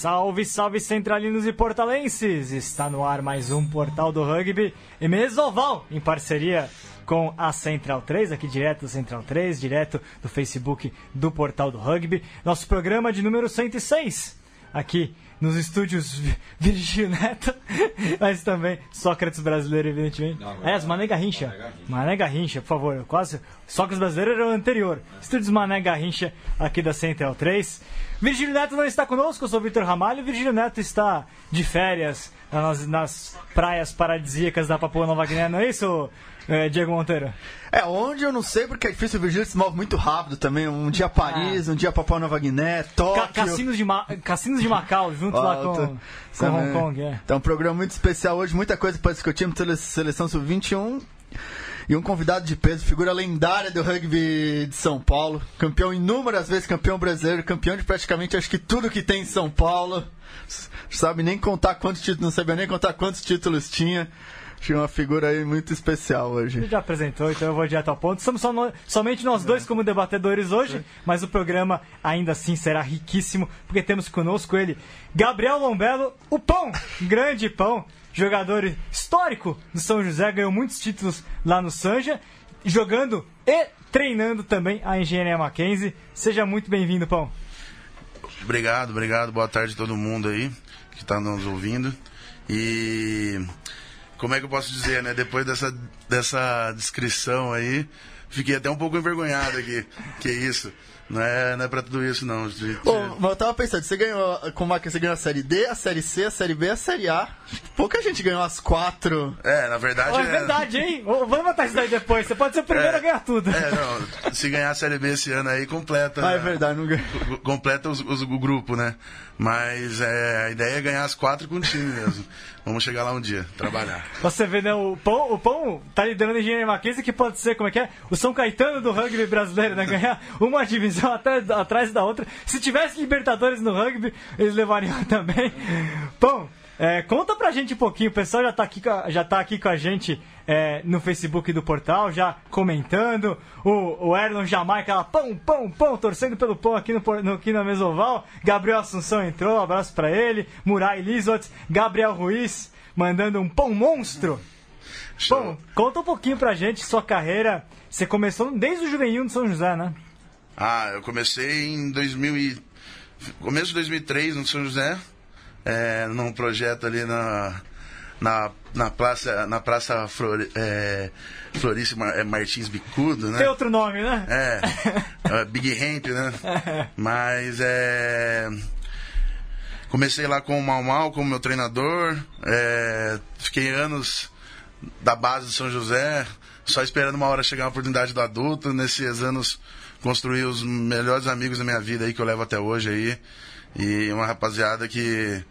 Salve, salve centralinos e portalenses! Está no ar mais um Portal do Rugby e Mesoval, em parceria com a Central 3, aqui direto do Central 3, direto do Facebook do Portal do Rugby. Nosso programa de número 106, aqui nos estúdios Virgílio Neto, mas também Sócrates brasileiro, evidentemente. Não, é, as Mané Garrincha. Mané Garrincha, por favor. Quase. Sócrates brasileiro era o anterior. Estúdios Mané Garrincha, aqui da Central 3. Virgílio Neto não está conosco, eu sou o Vitor Ramalho. Virgílio Neto está de férias nas, nas praias paradisíacas da Papua Nova Guiné, não é isso, é, Diego Monteiro? É, onde eu não sei, porque é difícil, o Virgílio se move muito rápido também. Um dia Paris, ah. um dia Papua Nova Guiné, Tóquio. Ca cassinos, de Ma Cassinos de Macau, junto lá com, com Hong Kong. É. Então, um programa muito especial hoje, muita coisa para discutir, seleção sub-21. E um convidado de peso, figura lendária do rugby de São Paulo, campeão inúmeras vezes, campeão brasileiro, campeão de praticamente acho que tudo que tem em São Paulo. Sabe nem contar quantos títulos, não sabia nem contar quantos títulos tinha. Tinha uma figura aí muito especial hoje. Ele já apresentou, então eu vou direto ao ponto. Estamos só no, somente nós dois como debatedores hoje, Sim. mas o programa ainda assim será riquíssimo, porque temos conosco ele, Gabriel Lombelo, o Pão, grande Pão, jogador histórico do São José, ganhou muitos títulos lá no Sanja, jogando e treinando também a Engenharia Mackenzie. Seja muito bem-vindo, Pão. Obrigado, obrigado. Boa tarde a todo mundo aí que está nos ouvindo. E como é que eu posso dizer, né? Depois dessa, dessa descrição aí, fiquei até um pouco envergonhado aqui. Que isso? Não é, não é pra tudo isso, não. De, de... Oh, eu tava pensando, você ganhou. Como é que você ganhou a série D, a série C, a série B, a série A? Pouca gente ganhou as quatro. É, na verdade. Oh, é verdade, hein? Vamos botar isso daí depois. Você pode ser o primeiro é, a ganhar tudo. É, não. Se ganhar a série B esse ano aí, completa. Ah, é verdade, não ganha. Completa os, os, o grupo, né? Mas é, a ideia é ganhar as quatro com o time mesmo. Vamos chegar lá um dia, trabalhar. Você vê, né? O Pão, o Pão tá liderando a engenharia Mackenzie, que pode ser, como é que é? O São Caetano do rugby brasileiro, né? Ganhar uma divisão atrás, atrás da outra. Se tivesse Libertadores no rugby, eles levariam também. Pão, é, conta pra gente um pouquinho, o pessoal já tá aqui, já tá aqui com a gente é, no Facebook do portal, já comentando. O, o Erlon Jamaica lá, pão, pão, pão, torcendo pelo pão aqui, no, no, aqui na Mesoval. Gabriel Assunção entrou, um abraço pra ele. Murai Lisot, Gabriel Ruiz mandando um pão monstro. Bom, conta um pouquinho pra gente sua carreira. Você começou desde o juvenil de São José, né? Ah, eu comecei em 2000 e... começo de 2003 no São José é, num projeto ali na, na, na praça, na praça Flor, é, Florício é, Martins Bicudo, né? Tem outro nome, né? É, é Big Ramp, né? Mas é... Comecei lá com o Mal Mal como meu treinador, é, fiquei anos da base do São José, só esperando uma hora chegar a oportunidade do adulto. Nesses anos construí os melhores amigos da minha vida aí que eu levo até hoje aí. E uma rapaziada que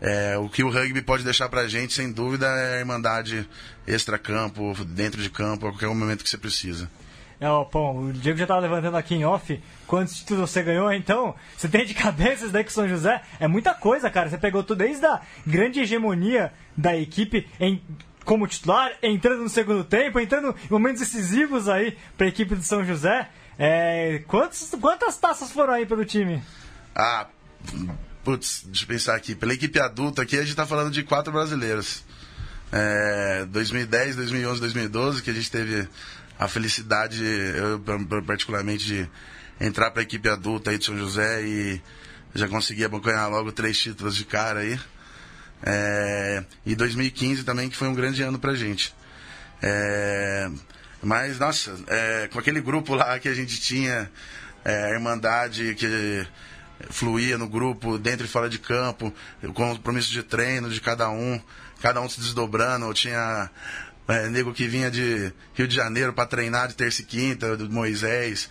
é, o que o rugby pode deixar pra gente, sem dúvida, é a irmandade extra-campo, dentro de campo, a qualquer momento que você precisa. É, bom, o Diego já estava levantando aqui em off quantos títulos você ganhou, então você tem de cabeça isso daí com São José. É muita coisa, cara. Você pegou tudo desde a grande hegemonia da equipe em, como titular, entrando no segundo tempo, entrando em momentos decisivos aí para a equipe de São José. É, quantos, quantas taças foram aí pelo time? Ah, Putz, deixa eu pensar aqui. Pela equipe adulta aqui, a gente está falando de quatro brasileiros. É, 2010, 2011, 2012, que a gente teve a felicidade, eu particularmente, de entrar para a equipe adulta aí de São José e já consegui abocanhar logo três títulos de cara aí. É, e 2015 também, que foi um grande ano pra gente. É, mas, nossa, é, com aquele grupo lá que a gente tinha, é, a Irmandade, que fluía no grupo, dentro e fora de campo, o compromisso de treino de cada um, cada um se desdobrando. Eu tinha é, nego que vinha de Rio de Janeiro para treinar de terça e quinta, do Moisés,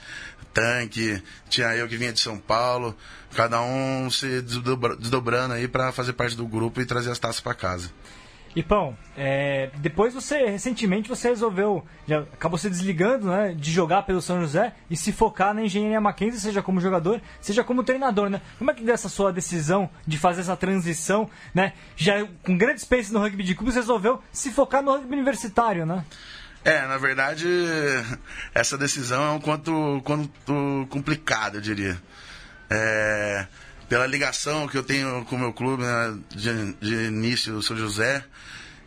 tanque, tinha eu que vinha de São Paulo, cada um se desdobrando aí para fazer parte do grupo e trazer as taças para casa. E Pão, é, depois você, recentemente, você resolveu, já acabou se desligando né, de jogar pelo São José e se focar na engenharia Mackenzie, seja como jogador, seja como treinador, né? Como é que dessa sua decisão de fazer essa transição, né? Já com grande experiência no rugby de clubes, resolveu se focar no rugby universitário, né? É, na verdade, essa decisão é um quanto, quanto complicada, eu diria. É, pela ligação que eu tenho com o meu clube né, de, de início, o São José,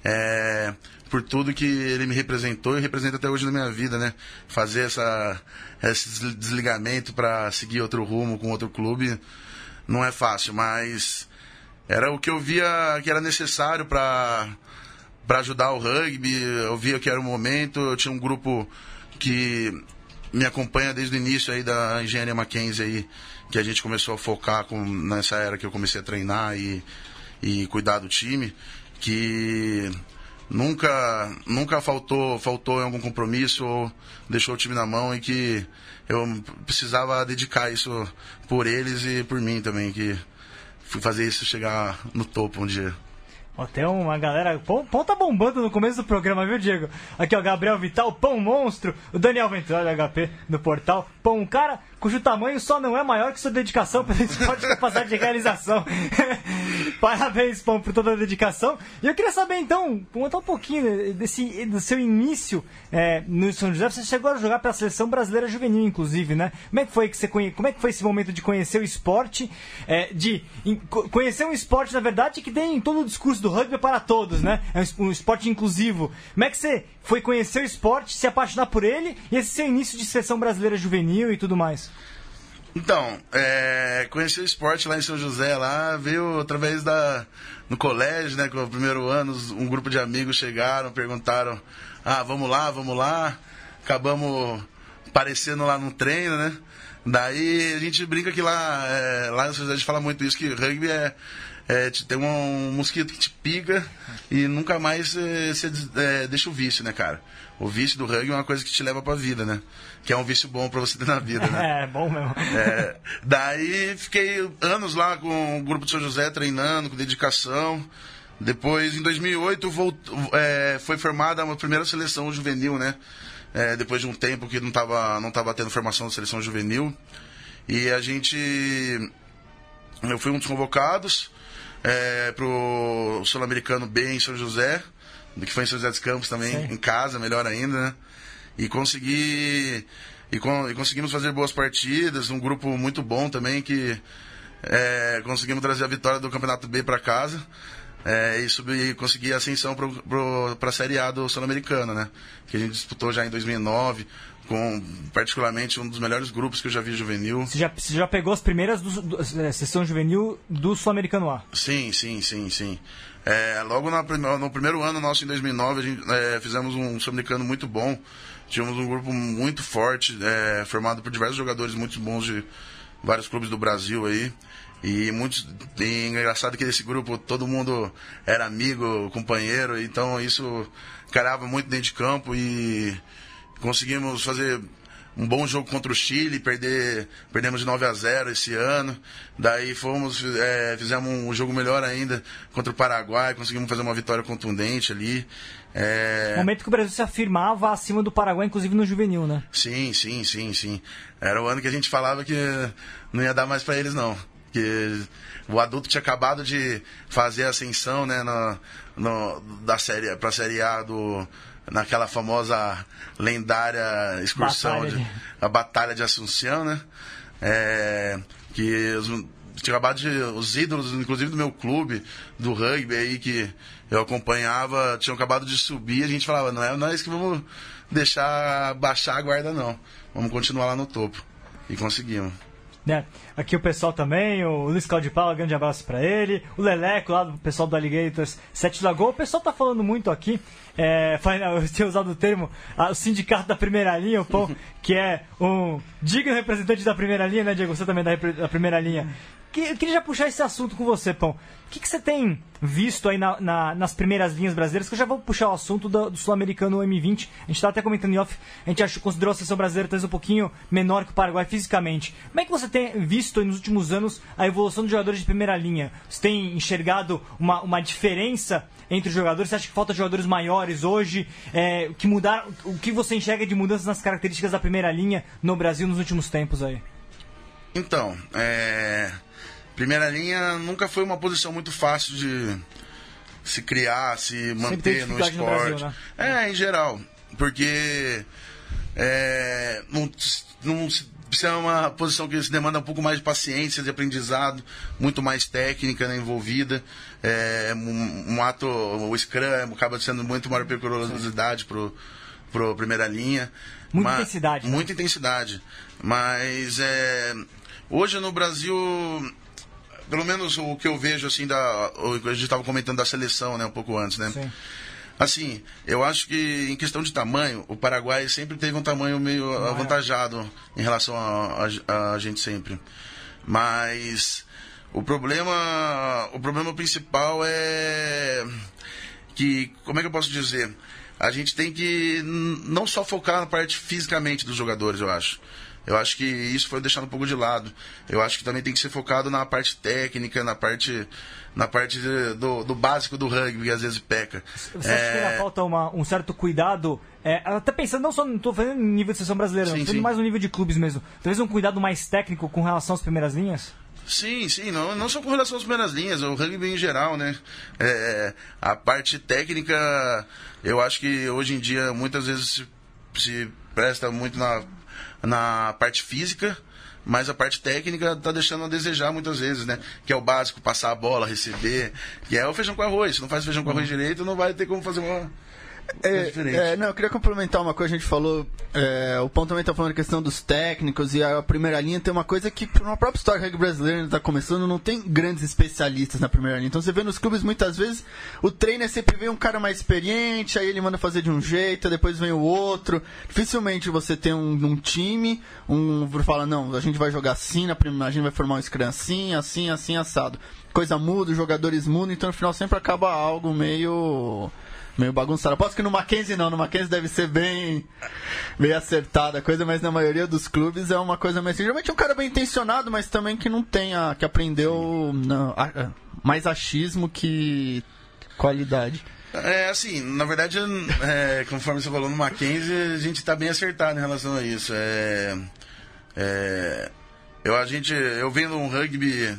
é, por tudo que ele me representou e representa até hoje na minha vida, né? Fazer essa, esse desligamento para seguir outro rumo com outro clube não é fácil, mas era o que eu via que era necessário para para ajudar o rugby. Eu via que era o momento. Eu tinha um grupo que me acompanha desde o início aí da engenharia Mackenzie aí, que a gente começou a focar com, nessa era que eu comecei a treinar e, e cuidar do time, que nunca nunca faltou faltou em algum compromisso ou deixou o time na mão e que eu precisava dedicar isso por eles e por mim também que fui fazer isso chegar no topo um dia. Ó, tem uma galera. Pão, pão tá bombando no começo do programa, viu, Diego? Aqui, ó, Gabriel Vital, Pão Monstro, o Daniel Ventura, HP do portal. Pão, um cara cujo tamanho só não é maior que sua dedicação pelo esporte capacidade de realização. Parabéns, Pão, por toda a dedicação. E eu queria saber, então, contar um pouquinho desse, do seu início é, no São José. Você chegou a jogar pela seleção brasileira juvenil, inclusive, né? Como é que foi que você conhe... Como é que foi esse momento de conhecer o esporte, é, de conhecer um esporte, na verdade, que tem todo o discurso do rugby para todos, né? É um esporte inclusivo. Como é que você foi conhecer o esporte, se apaixonar por ele e esse seu início de seleção brasileira juvenil e tudo mais? Então, é, conheci o esporte lá em São José, lá veio através da. no colégio, né? Com o primeiro ano, um grupo de amigos chegaram, perguntaram: ah, vamos lá, vamos lá. Acabamos aparecendo lá no treino, né? Daí a gente brinca que lá, é, lá em São José a gente fala muito isso, que rugby é, é, tem um mosquito que te pica e nunca mais você é, deixa o vício, né, cara? O vício do rugby é uma coisa que te leva pra vida, né? Que é um vício bom pra você ter na vida, né? É, bom mesmo. É, daí fiquei anos lá com o grupo de São José treinando, com dedicação. Depois, em 2008, voltou, é, foi formada a primeira seleção juvenil, né? É, depois de um tempo que não estava não tava tendo formação da seleção juvenil. E a gente. Eu fui um dos convocados é, pro Sul-Americano B em São José, que foi em São José dos Campos também, Sim. em casa, melhor ainda, né? E consegui. E, com, e, conseguimos fazer boas partidas, um grupo muito bom também que é, conseguimos trazer a vitória do Campeonato B para casa. É, e, subir, conseguir a ascensão para a Série A do Sul-Americano, né? Que a gente disputou já em 2009 com particularmente um dos melhores grupos que eu já vi juvenil. Você já, você já pegou as primeiras do, do, é, sessão juvenil do Sul-Americano A? Sim, sim, sim, sim. É, logo na, no primeiro ano nosso, em 2009, a gente, é, fizemos um Sul-Americano muito bom. Tínhamos um grupo muito forte, é, formado por diversos jogadores muito bons de vários clubes do Brasil aí. E muitos. E engraçado que desse grupo todo mundo era amigo, companheiro, então isso carava muito dentro de campo e Conseguimos fazer um bom jogo contra o Chile, perder, perdemos de 9 a 0 esse ano. Daí fomos, é, fizemos um jogo melhor ainda contra o Paraguai, conseguimos fazer uma vitória contundente ali. É... Momento que o Brasil se afirmava acima do Paraguai, inclusive no juvenil, né? Sim, sim, sim, sim. Era o ano que a gente falava que não ia dar mais para eles, não. Que o adulto tinha acabado de fazer a ascensão, né, no, no, da série, pra Série A do naquela famosa lendária excursão, batalha de... A Batalha de Assunção, né? É, que os, tinha acabado de, os ídolos, inclusive do meu clube, do rugby aí, que eu acompanhava, tinham acabado de subir, a gente falava, não é nós que vamos deixar baixar a guarda, não. Vamos continuar lá no topo. E conseguimos. Né? Aqui o pessoal também, o Luiz Claudio Paula, grande abraço para ele. O Leleco, lá do pessoal do Alligators, Sete Lagoa. O pessoal tá falando muito aqui, é, eu tinha usado o termo, o sindicato da primeira linha, o Pão, que é um digno representante da primeira linha, né, Diego? Você também é da, da primeira linha. Eu queria já puxar esse assunto com você, Pão. O que, que você tem visto aí na, na, nas primeiras linhas brasileiras? Que eu já vou puxar o assunto do, do Sul-Americano M20. A gente estava até comentando em off, a gente achou, considerou a seleção brasileira talvez um pouquinho menor que o Paraguai fisicamente. Como é que você tem visto nos últimos anos a evolução dos jogadores de primeira linha? Você tem enxergado uma, uma diferença entre os jogadores? Você acha que falta jogadores maiores hoje? É, que mudar, o que você enxerga de mudanças nas características da primeira linha no Brasil nos últimos tempos aí? Então, é Primeira linha nunca foi uma posição muito fácil de se criar, se manter no esporte. No Brasil, né? É, em geral. Porque é, não, não se isso é uma posição que se demanda um pouco mais de paciência, de aprendizado, muito mais técnica né, envolvida. É, um, um, ato, o Scrum acaba sendo muito maior periculosidade pro, pro primeira linha. Muita Mas, intensidade. Né? Muita intensidade. Mas é, hoje no Brasil, pelo menos o que eu vejo assim da. A gente estava comentando da seleção, né, um pouco antes, né? Sim. Assim, eu acho que em questão de tamanho, o Paraguai sempre teve um tamanho meio avantajado em relação a, a, a gente sempre. Mas o problema, o problema principal é que, como é que eu posso dizer? A gente tem que não só focar na parte fisicamente dos jogadores, eu acho. Eu acho que isso foi deixado um pouco de lado. Eu acho que também tem que ser focado na parte técnica, na parte na parte do, do básico do rugby, que às vezes peca. Você é... acha que ainda falta uma, um certo cuidado? É, até pensando, não só, não estou falando em nível de seleção brasileira, sim, não, mais no nível de clubes mesmo. Talvez um cuidado mais técnico com relação às primeiras linhas? Sim, sim, não, não só com relação às primeiras linhas, o rugby em geral, né? É, a parte técnica, eu acho que hoje em dia muitas vezes se, se presta muito na, na parte física, mas a parte técnica está deixando a desejar muitas vezes, né? Que é o básico, passar a bola, receber, que é o feijão com arroz. Se não faz feijão com arroz direito, não vai ter como fazer uma é, é, não, eu queria complementar uma coisa, a gente falou, é, o ponto também está falando a questão dos técnicos e a primeira linha tem uma coisa que na própria história rugby brasileira está começando, não tem grandes especialistas na primeira linha. Então você vê nos clubes muitas vezes o treino é sempre vem um cara mais experiente, aí ele manda fazer de um jeito, depois vem o outro. Dificilmente você tem um, um time, um fala não, a gente vai jogar assim na primeira, a gente vai formar um scrum assim, assim, assim assado. Coisa muda, os jogadores mudam, então no final sempre acaba algo meio meio bagunçado. Aposto que no Mackenzie não, no Mackenzie deve ser bem, bem acertada a coisa, mas na maioria dos clubes é uma coisa mais. Geralmente é um cara bem intencionado, mas também que não tem a. que aprendeu não, a, mais achismo que qualidade. É, assim, na verdade, é, conforme você falou no Mackenzie, a gente está bem acertado em relação a isso. É, é, eu, a gente, eu vendo um rugby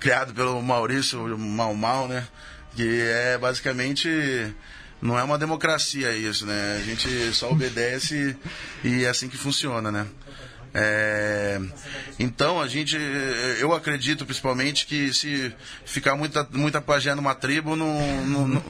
criado pelo Maurício Mal Mal, né? Que é basicamente não é uma democracia isso, né? A gente só obedece e é assim que funciona, né? É, então a gente, eu acredito principalmente que se ficar muita, muita pajé numa tribo, não, não, não,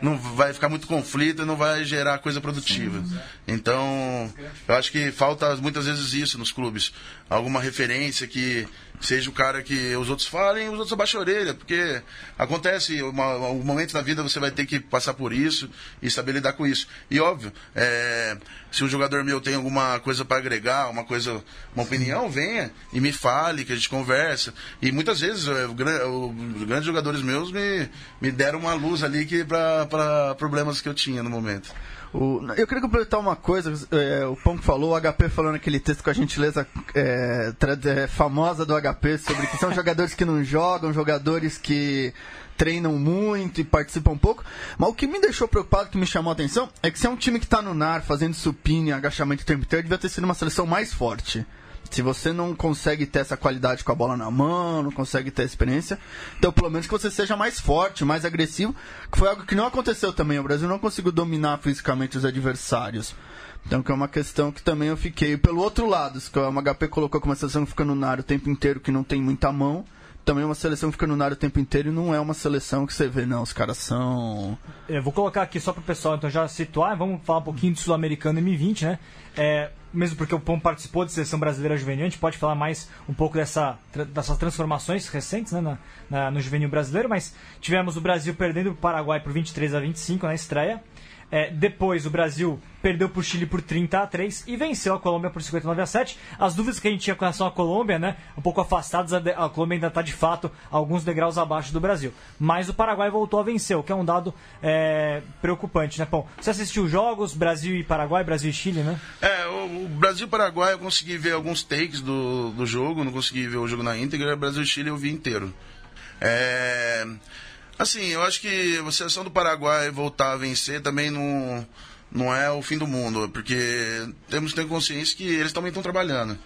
não, vai ficar muito conflito e não vai gerar coisa produtiva. Então eu acho que falta muitas vezes isso nos clubes, alguma referência que seja o cara que os outros falem, os outros abaixam a orelha, porque acontece, uma, um momento na vida você vai ter que passar por isso e saber lidar com isso. E óbvio, é, se um jogador meu tem alguma coisa para agregar, uma coisa, uma opinião, venha e me fale, que a gente conversa. E muitas vezes é, os grandes jogadores meus me, me deram uma luz ali para problemas que eu tinha no momento. O, eu queria completar uma coisa, é, o Pão falou, o HP falando aquele texto com a gentileza é, é, famosa do HP sobre que são jogadores que não jogam, jogadores que treinam muito e participam pouco. Mas o que me deixou preocupado, que me chamou a atenção, é que se é um time que está no NAR fazendo supino, agachamento o tempo inteiro, devia ter sido uma seleção mais forte. Se você não consegue ter essa qualidade com a bola na mão, não consegue ter experiência, então pelo menos que você seja mais forte, mais agressivo, que foi algo que não aconteceu também. O Brasil não conseguiu dominar fisicamente os adversários. Então, que é uma questão que também eu fiquei. Pelo outro lado, que o HP colocou como uma seleção que fica no nar o tempo inteiro, que não tem muita mão, também é uma seleção que fica no nar o tempo inteiro e não é uma seleção que você vê, não. Os caras são. Eu vou colocar aqui só para o pessoal, então já situar, vamos falar um pouquinho do Sul-Americano M20, né? É, mesmo porque o Pão participou de seleção brasileira juvenil, a gente pode falar mais um pouco dessa, dessas transformações recentes né, na, na, no juvenil brasileiro, mas tivemos o Brasil perdendo o Paraguai por 23 a 25 na estreia. É, depois o Brasil perdeu para o Chile por 30 a 3 e venceu a Colômbia por 59 a 7. As dúvidas que a gente tinha com relação à Colômbia, né, um pouco afastadas, a, Colômbia ainda está de fato alguns degraus abaixo do Brasil. Mas o Paraguai voltou a vencer, o que é um dado é, preocupante, né, Pão? Você assistiu jogos Brasil e Paraguai, Brasil e Chile, né? É, o, o Brasil e Paraguai eu consegui ver alguns takes do, do jogo, não consegui ver o jogo na íntegra, Brasil e Chile eu vi inteiro. É. Assim, eu acho que a seleção do Paraguai voltar a vencer também não, não é o fim do mundo, porque temos que ter consciência que eles também estão trabalhando.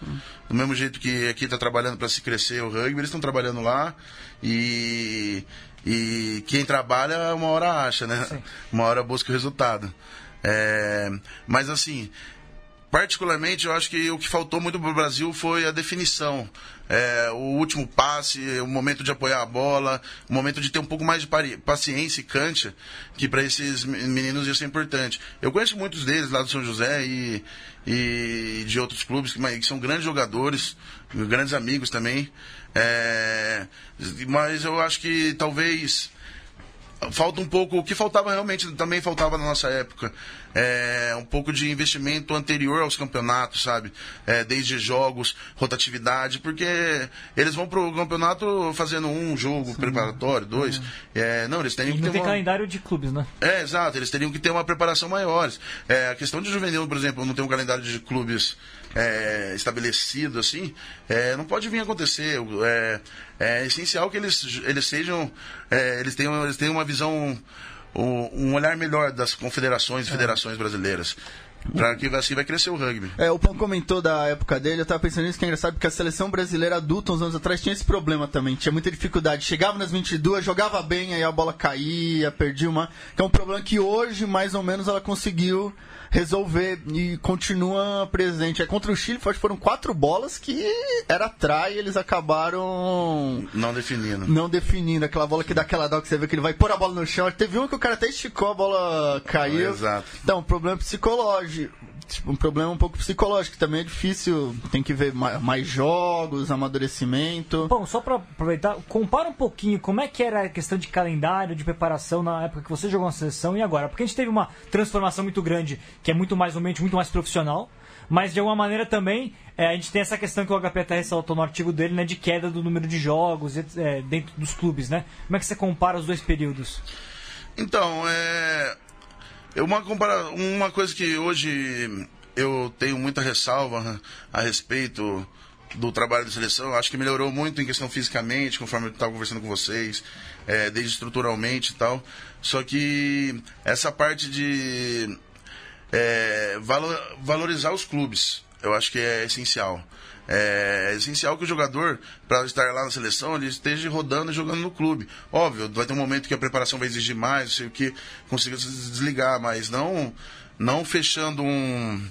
Do mesmo jeito que aqui está trabalhando para se crescer o rugby, eles estão trabalhando lá e, e quem trabalha uma hora acha, né? Sim. Uma hora busca o resultado. É, mas assim, particularmente, eu acho que o que faltou muito para o Brasil foi a definição. É, o último passe, o momento de apoiar a bola, o momento de ter um pouco mais de paciência e cancha, que para esses meninos isso é importante. Eu conheço muitos deles lá do São José e, e de outros clubes que, que são grandes jogadores, grandes amigos também. É, mas eu acho que talvez falta um pouco, o que faltava realmente, também faltava na nossa época, é, um pouco de investimento anterior aos campeonatos, sabe? É, desde jogos, rotatividade, porque eles vão pro campeonato fazendo um jogo Sim. preparatório, dois. É. é não, eles teriam e que ter tem uma... calendário de clubes, né? É, exato, eles teriam que ter uma preparação maior. É, a questão de juvenil, por exemplo, não tem um calendário de clubes é, estabelecido assim, é, não pode vir acontecer. É, é essencial que eles, eles sejam, é, eles, tenham, eles tenham uma visão, um olhar melhor das confederações e federações brasileiras. Pra que assim vai crescer o rugby. É, o Pão comentou da época dele, eu tava pensando nisso que é engraçado, porque a seleção brasileira adulta, uns anos atrás, tinha esse problema também. Tinha muita dificuldade. Chegava nas 22, jogava bem, aí a bola caía, perdia uma. Que é um problema que hoje, mais ou menos, ela conseguiu resolver e continua presente. É contra o Chile, foram quatro bolas que era trai e eles acabaram. Não definindo. Não definindo. Aquela bola que dá aquela dó que você vê que ele vai pôr a bola no chão. Teve uma que o cara até esticou, a bola caiu. Exato. Então, problema psicológico tipo, um problema um pouco psicológico, também é difícil, tem que ver mais, mais jogos, amadurecimento. Bom, só para aproveitar, compara um pouquinho como é que era a questão de calendário, de preparação na época que você jogou na seleção e agora, porque a gente teve uma transformação muito grande, que é muito mais mente muito mais profissional, mas de alguma maneira também é, a gente tem essa questão que o HPT ressaltou no artigo dele, né, de queda do número de jogos é, dentro dos clubes, né? Como é que você compara os dois períodos? Então, é, uma, compara... uma coisa que hoje eu tenho muita ressalva a respeito do trabalho de seleção, acho que melhorou muito em questão fisicamente, conforme eu estava conversando com vocês, é, desde estruturalmente e tal. Só que essa parte de é, valorizar os clubes, eu acho que é essencial. É, essencial que o jogador, para estar lá na seleção, ele esteja rodando e jogando no clube. Óbvio, vai ter um momento que a preparação vai exigir mais, não sei o que, consiga se desligar, mas não, não fechando um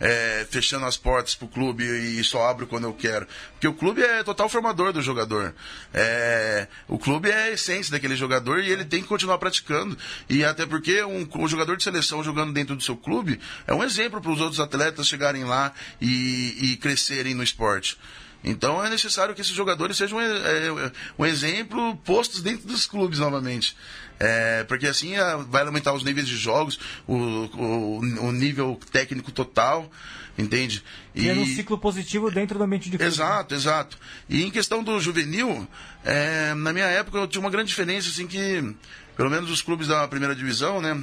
é, fechando as portas pro clube e só abro quando eu quero. Porque o clube é total formador do jogador. É, o clube é a essência daquele jogador e ele tem que continuar praticando. E até porque um, um jogador de seleção jogando dentro do seu clube é um exemplo para os outros atletas chegarem lá e, e crescerem no esporte. Então é necessário que esses jogadores sejam é, é, um exemplo postos dentro dos clubes novamente. É, porque assim é, vai aumentar os níveis de jogos, o, o, o nível técnico total, entende? E é um ciclo positivo dentro do ambiente de clube. Exato, exato. E em questão do juvenil, é, na minha época eu tinha uma grande diferença, assim, que pelo menos os clubes da primeira divisão, né?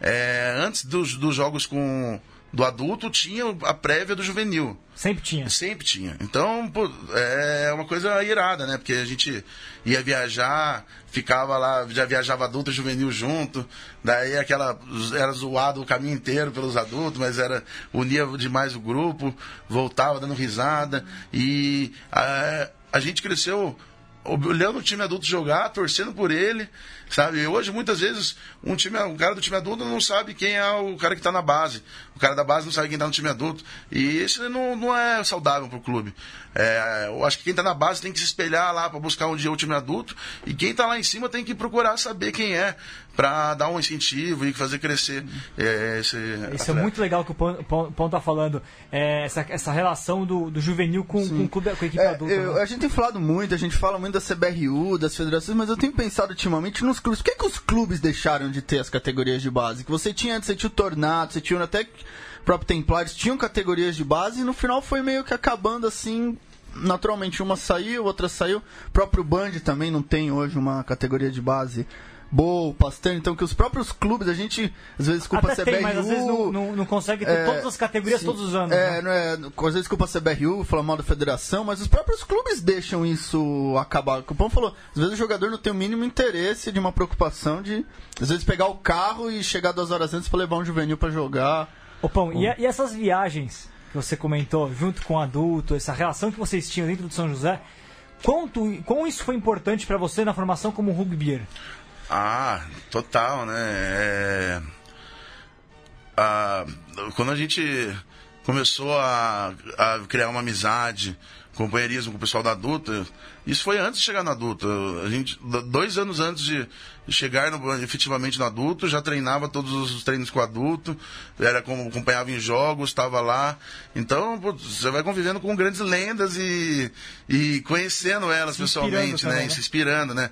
É, antes dos, dos jogos com do adulto tinha a prévia do juvenil. Sempre tinha. Sempre tinha. Então, pô, é uma coisa irada, né? Porque a gente ia viajar, ficava lá, já viajava adulto e juvenil junto, daí aquela. Era zoado o caminho inteiro pelos adultos, mas era. unia demais o grupo, voltava dando risada. E a, a gente cresceu olhando o time adulto jogar, torcendo por ele, sabe? Hoje, muitas vezes, um, time, um cara do time adulto não sabe quem é o cara que está na base. O cara da base não sabe quem está no time adulto. E isso não, não é saudável para o clube. É, eu acho que quem está na base tem que se espelhar lá para buscar um dia o time adulto. E quem está lá em cima tem que procurar saber quem é, para dar um incentivo e fazer crescer é, esse. Isso é muito legal que o Pão está falando. É, essa, essa relação do, do juvenil com, com, o clube, com a equipe é, adulta. Eu, né? A gente tem falado muito, a gente fala muito da CBRU, das federações, mas eu tenho pensado ultimamente nos clubes. Por que, que os clubes deixaram de ter as categorias de base? Que você tinha antes, você tinha o Tornado, você tinha até próprio Templários, tinham categorias de base e no final foi meio que acabando assim naturalmente uma saiu, outra saiu. O próprio Band também não tem hoje uma categoria de base boa, Pasteur, então que os próprios clubes, a gente às vezes culpa Até a CBRU. Tem, mas às vezes não, não, não consegue ter é, todas as categorias sim, todos os anos. É, né? não é, às vezes culpa a CBRU, fala mal da federação, mas os próprios clubes deixam isso acabar. O Pão falou, às vezes o jogador não tem o mínimo interesse de uma preocupação de, às vezes, pegar o carro e chegar duas horas antes para levar um juvenil para jogar. Ô Pão, e, e essas viagens que você comentou, junto com o adulto, essa relação que vocês tinham dentro do São José, quanto, quão isso foi importante para você na formação como rugbyer? Ah, total, né? É... Ah, quando a gente começou a, a criar uma amizade, companheirismo com o pessoal da adulta. Isso foi antes de chegar no adulto. A gente, dois anos antes de chegar no, efetivamente no adulto, já treinava todos os treinos com o adulto, era como acompanhava em jogos, estava lá. Então, pô, você vai convivendo com grandes lendas e, e conhecendo elas se pessoalmente, né? né? Se inspirando, né?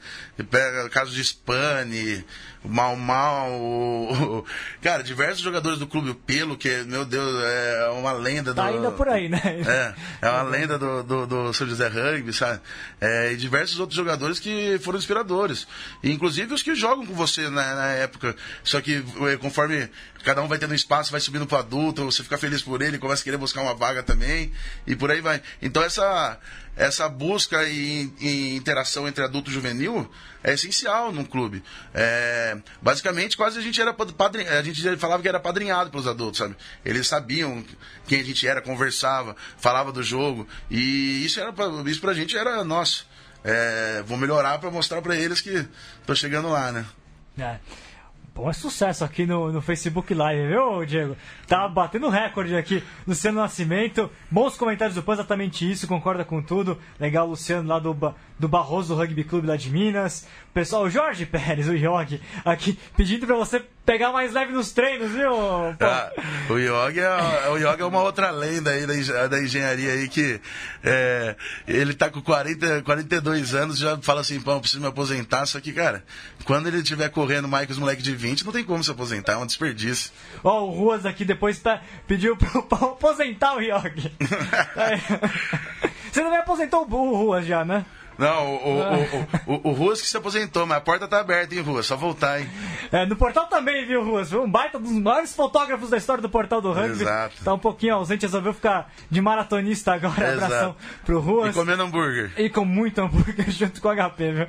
Pega casos de Spani, Mal Mal, cara, diversos jogadores do clube, o Pelo, que, meu Deus, é uma lenda tá do. Tá ainda por aí, né? É, é uma lenda do, do, do São José Rugby, sabe? É, e diversos outros jogadores que foram inspiradores. E, inclusive os que jogam com você na, na época. Só que é, conforme cada um vai tendo espaço, vai subindo pro adulto, você fica feliz por ele, começa a querer buscar uma vaga também, e por aí vai. Então essa, essa busca e, e interação entre adulto e juvenil é essencial num clube. É, basicamente, quase a gente era padrinho, a gente falava que era padrinhado pelos adultos, sabe? Eles sabiam quem a gente era, conversava, falava do jogo, e isso era isso pra gente era nosso. É, vou melhorar para mostrar para eles que tô chegando lá, né? É. Bom, é sucesso aqui no, no Facebook Live, viu, Diego? Tá batendo recorde aqui. Luciano Nascimento, bons comentários do PAN, exatamente isso, concorda com tudo. Legal, Luciano lá do, do Barroso Rugby Clube lá de Minas. Pessoal, Jorge Pérez, o Yogi, aqui pedindo pra você pegar mais leve nos treinos, viu? Ah, o Yogi é, o Yogi é uma outra lenda aí da, da engenharia aí que é, ele tá com 40, 42 anos já fala assim, pô, preciso me aposentar. Só que, cara, quando ele estiver correndo mais que os moleques de 20, não tem como se aposentar, é um desperdício. Ó, oh, o Ruas aqui depois tá, pediu pra, pra aposentar o Yogi. Você não aposentou o Ruas já, né? Não, o, o, o, o, o Ruas que se aposentou, mas a porta tá aberta, hein, Ruas? Só voltar, hein? É, no portal também, viu, Ruas? Um baita dos maiores fotógrafos da história do portal do rugby. Exato. Tá um pouquinho ausente, resolveu ficar de maratonista agora. Exato. Abração pro Ruas. E comendo hambúrguer. E com muito hambúrguer junto com o HP, viu?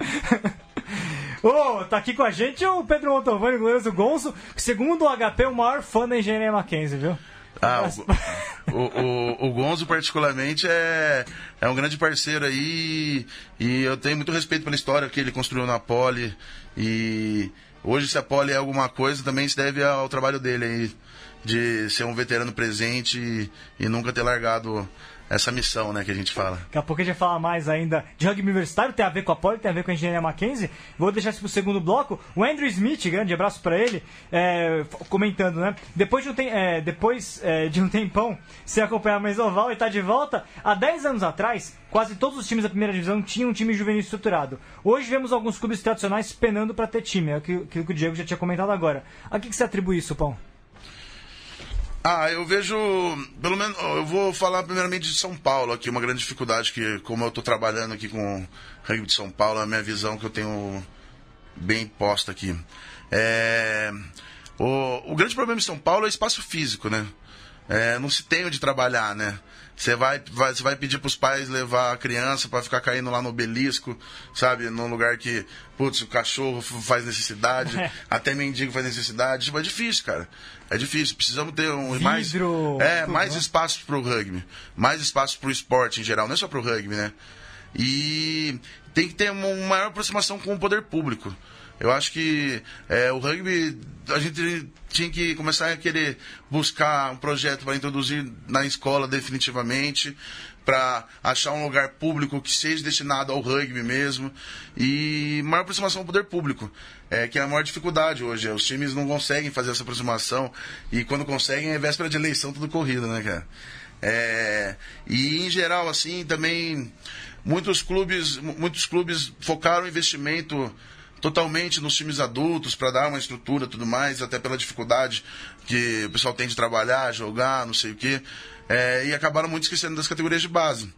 Ô, oh, tá aqui com a gente o Pedro Montovani, glorioso Gonço, que segundo o HP é o maior fã da engenharia Mackenzie, viu? Ah, o, o, o, Gonzo, particularmente, é, é um grande parceiro aí e eu tenho muito respeito pela história que ele construiu na Poli. E hoje, se a Poli é alguma coisa, também se deve ao trabalho dele aí, de ser um veterano presente e, e nunca ter largado essa missão, né, que a gente fala. Daqui a pouco a gente vai falar mais ainda de rugby universitário, tem a ver com a Poli, tem a ver com a engenharia Mackenzie. Vou deixar isso pro segundo bloco. O Andrew Smith, grande abraço para ele, é, comentando, né? Depois de um, tem, é, depois, é, de um tempão sem acompanhar a Mesoval e tá de volta, há 10 anos atrás, quase todos os times da primeira divisão tinham um time juvenil estruturado. Hoje vemos alguns clubes tradicionais penando para ter time, é aquilo que o Diego já tinha comentado agora. A que, que você atribui isso, Pão? Ah, eu vejo, pelo menos, eu vou falar primeiramente de São Paulo aqui, uma grande dificuldade que, como eu estou trabalhando aqui com o rugby de São Paulo, a minha visão que eu tenho bem posta aqui. É, o, o grande problema em São Paulo é espaço físico, né? É, não se tem onde trabalhar, né? Você vai, vai, você vai pedir para os pais levar a criança para ficar caindo lá no obelisco, sabe? Num lugar que, putz, o cachorro faz necessidade, até mendigo faz necessidade. Tipo, é difícil, cara. É difícil. Precisamos ter um Vidro, mais, é, mais né? espaço para o rugby. Mais espaço para o esporte em geral, não é só para o rugby, né? E tem que ter uma maior aproximação com o poder público. Eu acho que é, o rugby, a gente tinha que começar a querer buscar um projeto para introduzir na escola definitivamente, para achar um lugar público que seja destinado ao rugby mesmo e maior aproximação ao poder público, é, que é a maior dificuldade hoje. Os times não conseguem fazer essa aproximação e quando conseguem é véspera de eleição tudo corrido, né, cara? É, e em geral, assim, também muitos clubes, muitos clubes focaram investimento totalmente nos times adultos para dar uma estrutura tudo mais, até pela dificuldade que o pessoal tem de trabalhar, jogar, não sei o quê. É, e acabaram muito esquecendo das categorias de base.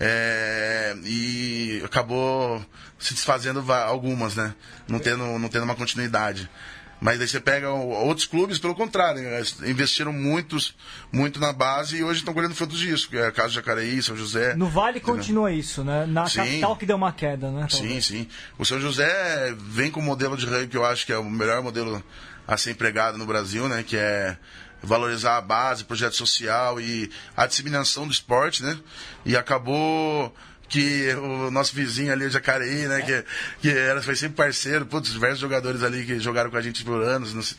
É, e acabou se desfazendo algumas, né? Não tendo, não tendo uma continuidade. Mas aí você pega outros clubes, pelo contrário, né? investiram muitos, muito na base e hoje estão colhendo frutos disso, que é o caso de Jacareí, São José. No Vale continua isso, né? Na sim. capital que deu uma queda, né? Talvez. Sim, sim. O São José vem com um modelo de rugby que eu acho que é o melhor modelo a ser empregado no Brasil, né? Que é valorizar a base, projeto social e a disseminação do esporte, né? E acabou que o nosso vizinho ali, o Jacareí, né, que, que era, foi sempre parceiro, putz, diversos jogadores ali que jogaram com a gente por anos,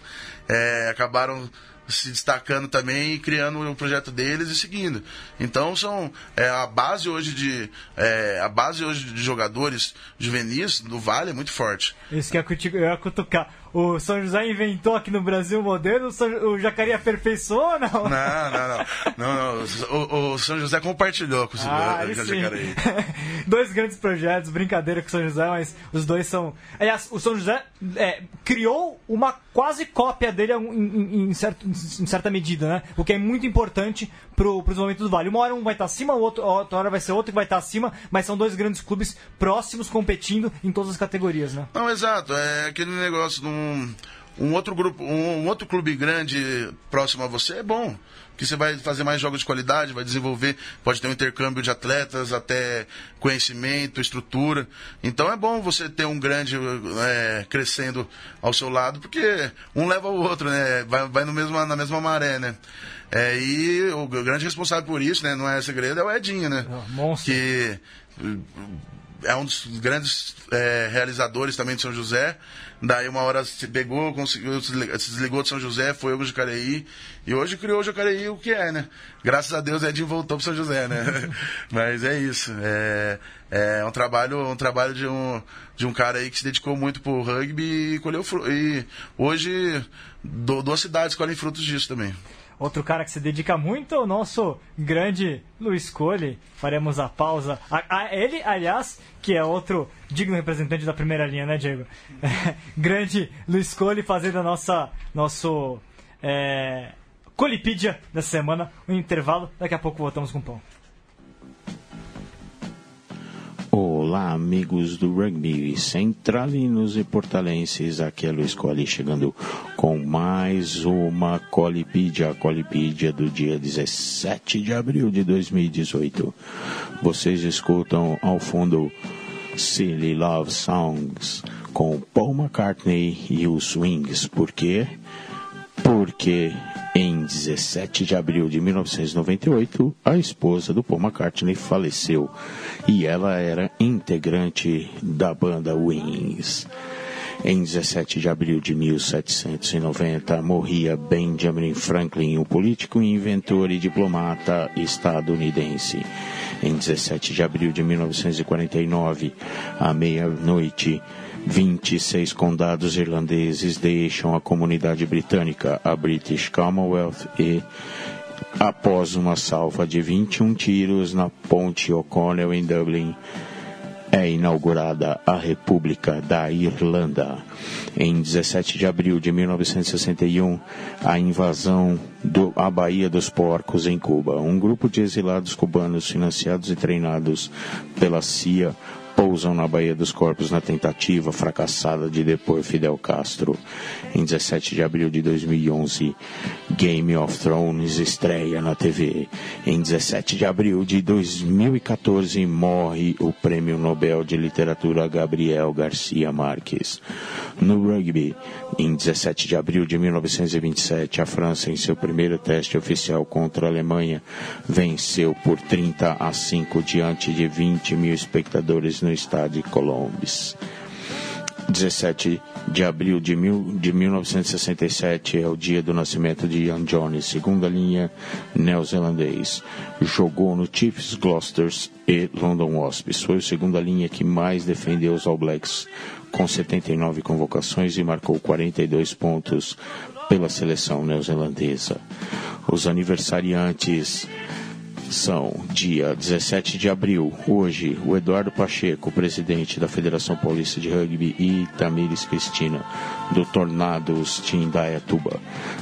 é, acabaram se destacando também e criando o projeto deles e seguindo. Então são é, a base hoje de é, a base hoje de jogadores juvenis do Vale é muito forte. Isso que eu ia cutucar o São José inventou aqui no Brasil o modelo, o Jacareí aperfeiçoou ou não? Não, não, não. não, não. O, o, São José compartilhou com o ah, Jacareí. dois grandes projetos, brincadeira com o São José, mas os dois são. Aliás, o São José é, criou uma quase cópia dele em, em, em, certo, em, certa medida, né? O que é muito importante para o desenvolvimento do Vale. Uma hora um vai estar acima, outra, outra hora vai ser outro que vai estar acima, mas são dois grandes clubes próximos competindo em todas as categorias, né? Não, exato. É aquele negócio de um, um outro grupo, um, um outro clube grande próximo a você é bom que você vai fazer mais jogos de qualidade, vai desenvolver, pode ter um intercâmbio de atletas, até conhecimento, estrutura. Então é bom você ter um grande é, crescendo ao seu lado, porque um leva o outro, né? Vai, vai no mesmo, na mesma maré, né? É, e o grande responsável por isso, né? Não é segredo, é o Edinho, né? monstro. Que é um dos grandes é, realizadores também de São José. Daí uma hora se pegou, conseguiu, se desligou de São José, foi o Jacareí. E hoje criou o Jacareí o que é, né? Graças a Deus Edinho voltou para São José, né? Mas é isso. É, é um trabalho, um trabalho de um, de um cara aí que se dedicou muito pro rugby e colheu E hoje duas cidades colhem frutos disso também. Outro cara que se dedica muito é o nosso grande Luiz Cole. Faremos a pausa. A, a, ele, aliás, que é outro digno representante da primeira linha, né, Diego? É, grande Luiz Cole fazendo a nossa nosso é, Colipídia da semana. Um intervalo. Daqui a pouco voltamos com o pão. Olá, amigos do rugby centralinos e portalenses. Aqui é Luiz Colli chegando com mais uma Colipídia, a Colipídia do dia 17 de abril de 2018. Vocês escutam ao fundo Silly Love Songs com Paul McCartney e os Swings. Por quê? Porque em 17 de abril de 1998, a esposa do Paul McCartney faleceu e ela era integrante da banda Wings. Em 17 de abril de 1790, morria Benjamin Franklin, o político, inventor e diplomata estadunidense. Em 17 de abril de 1949, à meia-noite, 26 condados irlandeses deixam a comunidade britânica, a British Commonwealth, e, após uma salva de 21 tiros na ponte O'Connell em Dublin, é inaugurada a República da Irlanda. Em 17 de abril de 1961, a invasão à Baía dos Porcos, em Cuba. Um grupo de exilados cubanos financiados e treinados pela CIA pousam na Baía dos Corpos na tentativa fracassada de depor Fidel Castro. Em 17 de abril de 2011, Game of Thrones estreia na TV. Em 17 de abril de 2014, morre o Prêmio Nobel de Literatura Gabriel Garcia Marques. No rugby, em 17 de abril de 1927, a França, em seu primeiro teste oficial contra a Alemanha, venceu por 30 a 5 diante de 20 mil espectadores no estádio Colombes. 17 de abril de, mil, de 1967 é o dia do nascimento de Ian Jones, segunda linha neozelandês. Jogou no Chiefs, Gloucesters e London Wasps. Foi o segunda linha que mais defendeu os All Blacks, com 79 convocações e marcou 42 pontos pela seleção neozelandesa. Os aniversariantes são dia 17 de abril, hoje, o Eduardo Pacheco, presidente da Federação Paulista de Rugby, e Tamires Cristina, do Tornados Tindaiatuba.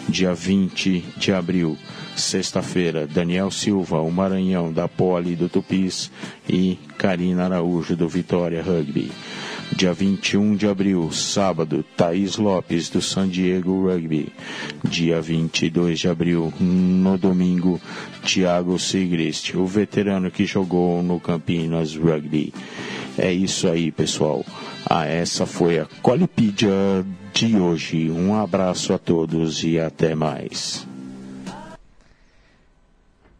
Dia 20 de abril, sexta-feira, Daniel Silva, o Maranhão da Poli do Tupis e Karina Araújo do Vitória Rugby. Dia 21 de abril, sábado, Thaís Lopes, do San Diego Rugby. Dia 22 de abril, no domingo, Thiago Sigrist, o veterano que jogou no Campinas Rugby. É isso aí, pessoal. Ah, essa foi a Colipídia de hoje. Um abraço a todos e até mais.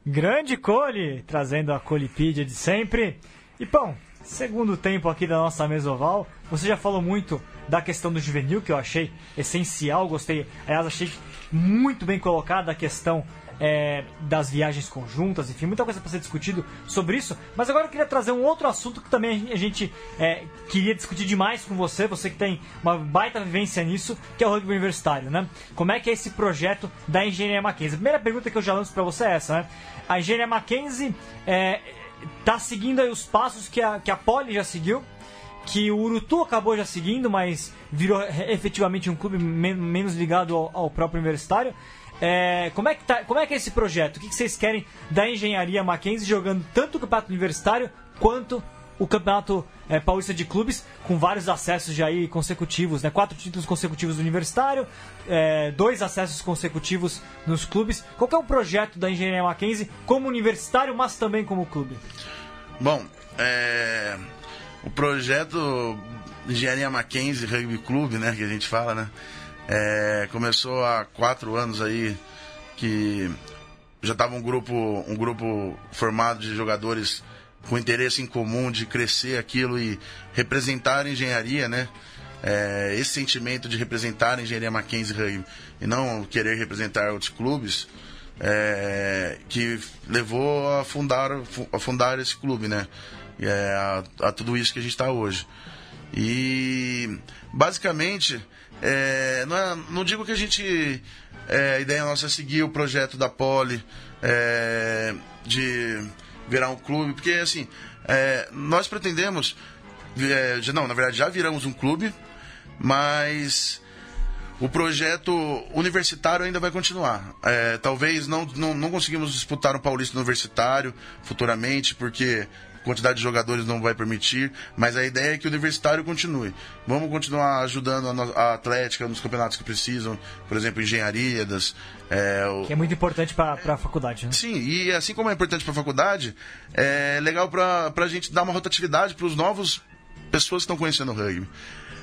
Grande Cole, trazendo a Colipídia de sempre. E, pão, segundo tempo aqui da nossa mesa oval. Você já falou muito da questão do juvenil, que eu achei essencial, gostei. Aliás, achei muito bem colocada a questão é, das viagens conjuntas, enfim, muita coisa para ser discutido sobre isso. Mas agora eu queria trazer um outro assunto que também a gente é, queria discutir demais com você, você que tem uma baita vivência nisso, que é o rugby universitário, né? Como é que é esse projeto da Engenharia Mackenzie? A primeira pergunta que eu já lanço para você é essa, né? A Engenharia Mackenzie é, tá seguindo aí os passos que a, que a Poli já seguiu, que o Urutu acabou já seguindo, mas virou efetivamente um clube men menos ligado ao, ao próprio universitário. É, como, é que tá, como é que é esse projeto? O que, vocês querem da engenharia Mackenzie jogando tanto o campeonato universitário quanto o campeonato é, paulista de clubes, com vários acessos já aí consecutivos, né? Quatro títulos consecutivos do universitário, é, dois acessos consecutivos nos clubes. Qual é o projeto da engenharia Mackenzie como universitário, mas também como clube? Bom, é, o projeto Engenharia Mackenzie Rugby Clube, né, que a gente fala, né? É, começou há quatro anos aí que já estava um grupo, um grupo formado de jogadores com interesse em comum de crescer aquilo e representar a engenharia, né? É, esse sentimento de representar a engenharia Mackenzie Rugby e não querer representar outros clubes, é, que levou a fundar, a fundar esse clube, né? É, a, a tudo isso que a gente está hoje. E basicamente é, não, é, não, digo que a gente. É, a ideia nossa é seguir o projeto da Poli de virar um clube, porque assim, é, nós pretendemos. É, não, na verdade já viramos um clube, mas o projeto universitário ainda vai continuar. É, talvez não, não, não conseguimos disputar um Paulista Universitário futuramente, porque quantidade de jogadores não vai permitir, mas a ideia é que o universitário continue. Vamos continuar ajudando a, a Atlética nos campeonatos que precisam, por exemplo, engenharia, das, é, o... Que é muito importante para a faculdade, né? Sim, e assim como é importante para a faculdade, é legal para a gente dar uma rotatividade para os novos pessoas que estão conhecendo o rugby.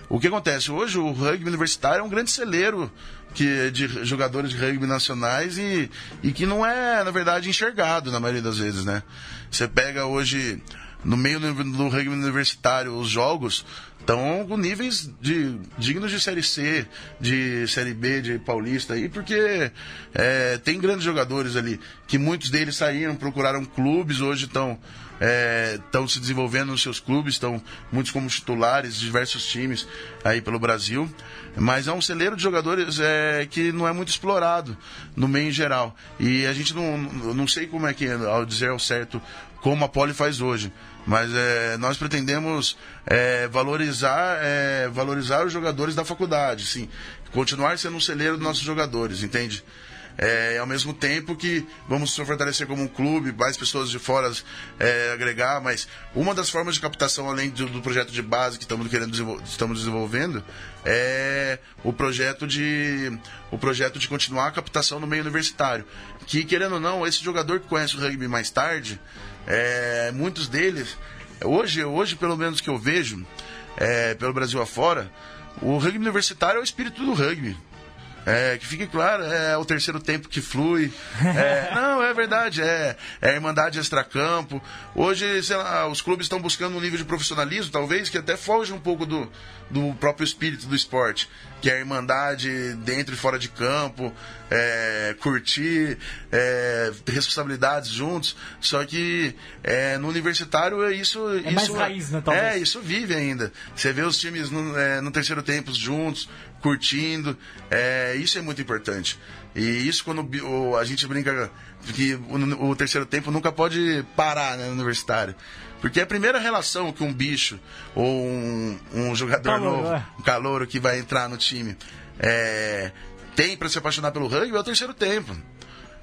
O que acontece? Hoje o rugby universitário é um grande celeiro que, de jogadores de rugby nacionais e, e que não é, na verdade, enxergado na maioria das vezes, né? Você pega hoje, no meio do, do rugby universitário, os jogos estão com níveis de, dignos de Série C, de Série B, de Paulista, aí, porque é, tem grandes jogadores ali, que muitos deles saíram, procuraram clubes, hoje estão estão é, se desenvolvendo nos seus clubes, estão muitos como titulares de diversos times aí pelo Brasil. Mas é um celeiro de jogadores é, que não é muito explorado no meio em geral. E a gente não, não sei como é que, ao dizer ao certo, como a Poli faz hoje. Mas é, nós pretendemos é, valorizar, é, valorizar os jogadores da faculdade, sim. Continuar sendo um celeiro dos nossos jogadores, entende? É, ao mesmo tempo que vamos se fortalecer como um clube, mais pessoas de fora é, agregar, mas uma das formas de captação, além do, do projeto de base que estamos querendo estamos desenvolvendo, é o projeto de o projeto de continuar a captação no meio universitário. Que, querendo ou não, esse jogador que conhece o rugby mais tarde, é, muitos deles, hoje, hoje pelo menos que eu vejo, é, pelo Brasil afora, o rugby universitário é o espírito do rugby. É, que fique claro, é o terceiro tempo que flui. É, não, é verdade, é, é a Irmandade Extracampo. Hoje, sei lá, os clubes estão buscando um nível de profissionalismo, talvez, que até foge um pouco do, do próprio espírito do esporte, que é a Irmandade dentro e fora de campo, é, curtir, é, ter responsabilidades juntos. Só que é, no universitário é isso. É isso, mais raiz, né, talvez? É, isso vive ainda. Você vê os times no, é, no terceiro tempo juntos, curtindo. É, isso é muito importante. E isso quando o, a gente brinca que o, o, terceiro tempo nunca pode parar né, no universitário. Porque é a primeira relação que um bicho ou um, um jogador calor, novo, é. um calouro que vai entrar no time, é, tem para se apaixonar pelo rugby é o terceiro tempo.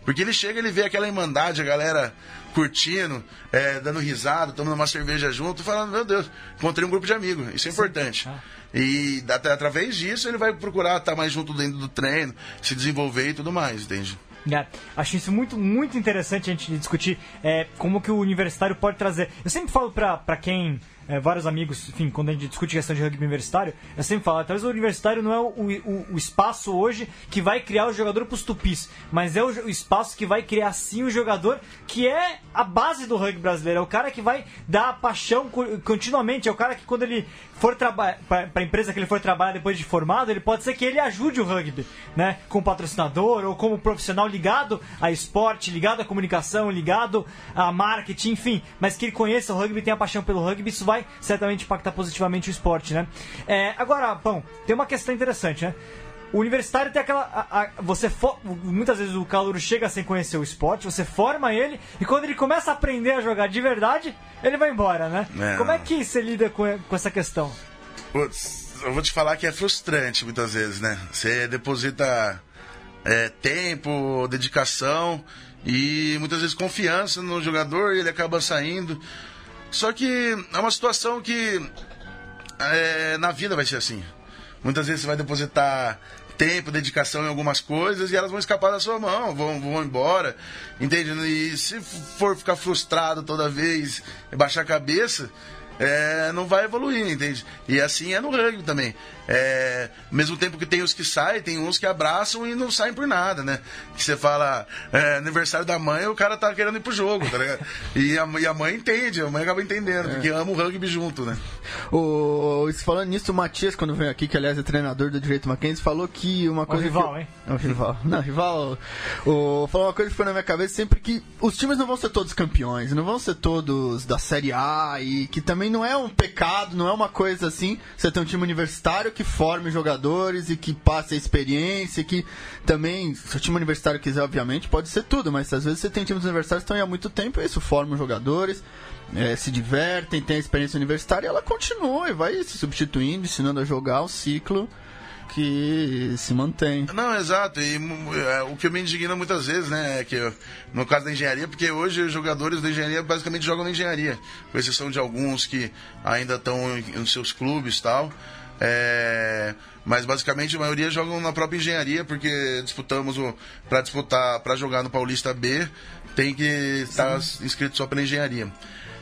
Porque ele chega, ele vê aquela irmandade, a galera curtindo, é, dando risada, tomando uma cerveja junto, falando, meu Deus, encontrei um grupo de amigos. Isso é Sim. importante. Ah. E através disso ele vai procurar estar mais junto dentro do treino, se desenvolver e tudo mais, entende? É, acho isso muito, muito interessante a gente discutir é, como que o universitário pode trazer. Eu sempre falo para quem é, vários amigos, enfim, quando a gente discute questão de rugby universitário, eu sempre falo, talvez o universitário não é o, o, o espaço hoje que vai criar o jogador para os tupis, mas é o, o, espaço que vai criar sim o jogador que é a base do rugby brasileiro, é o cara que vai dar a paixão continuamente, é o cara que quando ele for trabalhar para a empresa que ele for trabalhar depois de formado, ele pode ser que ele ajude o rugby, né, como patrocinador ou como profissional ligado a esporte, ligado à comunicação, ligado a marketing, enfim, mas que ele conheça o rugby, tenha paixão pelo rugby, isso vai certamente impactar positivamente o esporte, né? É, agora, Pão, tem uma questão interessante, né? O universitário tem aquela. A, a, você for, Muitas vezes o calor chega sem conhecer o esporte, você forma ele, e quando ele começa a aprender a jogar de verdade, ele vai embora, né? É. Como é que você lida com, com essa questão? Putz, eu vou te falar que é frustrante muitas vezes, né? Você deposita é, tempo, dedicação e muitas vezes confiança no jogador e ele acaba saindo. Só que é uma situação que é, na vida vai ser assim. Muitas vezes você vai depositar tempo, dedicação em algumas coisas e elas vão escapar da sua mão, vão, vão embora, entende? E se for ficar frustrado toda vez baixar a cabeça, é, não vai evoluir, entende? E assim é no rugby também. É, mesmo tempo que tem os que saem, tem uns que abraçam e não saem por nada, né? Que você fala, é, aniversário da mãe, o cara tá querendo ir pro jogo, tá ligado? E a, e a mãe entende, a mãe acaba entendendo, é. porque ama o rugby junto, né? O, falando nisso, o Matias, quando veio aqui, que aliás é treinador do Direito Mackenzie, falou que uma coisa. O rival, que... hein? É o rival. Não, rival. O, falou uma coisa que foi na minha cabeça sempre que os times não vão ser todos campeões, não vão ser todos da Série A, e que também não é um pecado, não é uma coisa assim, você tem um time universitário que forme jogadores e que passe a experiência, que também, se o time universitário quiser, obviamente, pode ser tudo, mas às vezes você tem times universitários que estão aí há muito tempo isso forma jogadores, é, se divertem, tem a experiência universitária e ela continua e vai se substituindo, ensinando a jogar o ciclo que se mantém. Não, exato. E é, o que me indigna muitas vezes, né, é que no caso da engenharia, porque hoje os jogadores da engenharia basicamente jogam na engenharia, com exceção de alguns que ainda estão nos seus clubes e tal. É, mas basicamente a maioria jogam na própria engenharia, porque disputamos o. para disputar, para jogar no Paulista B, tem que estar inscrito só pela engenharia.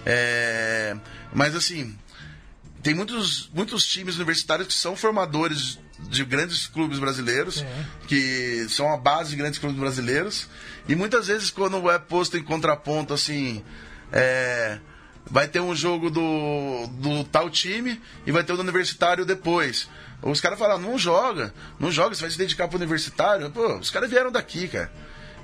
É, mas assim, tem muitos, muitos times universitários que são formadores de grandes clubes brasileiros, é. que são a base de grandes clubes brasileiros. E muitas vezes, quando é posto em contraponto, assim, é, vai ter um jogo do, do tal time e vai ter o do universitário depois. Os caras falam, não joga, não joga, você vai se dedicar pro universitário. Pô, os caras vieram daqui, cara.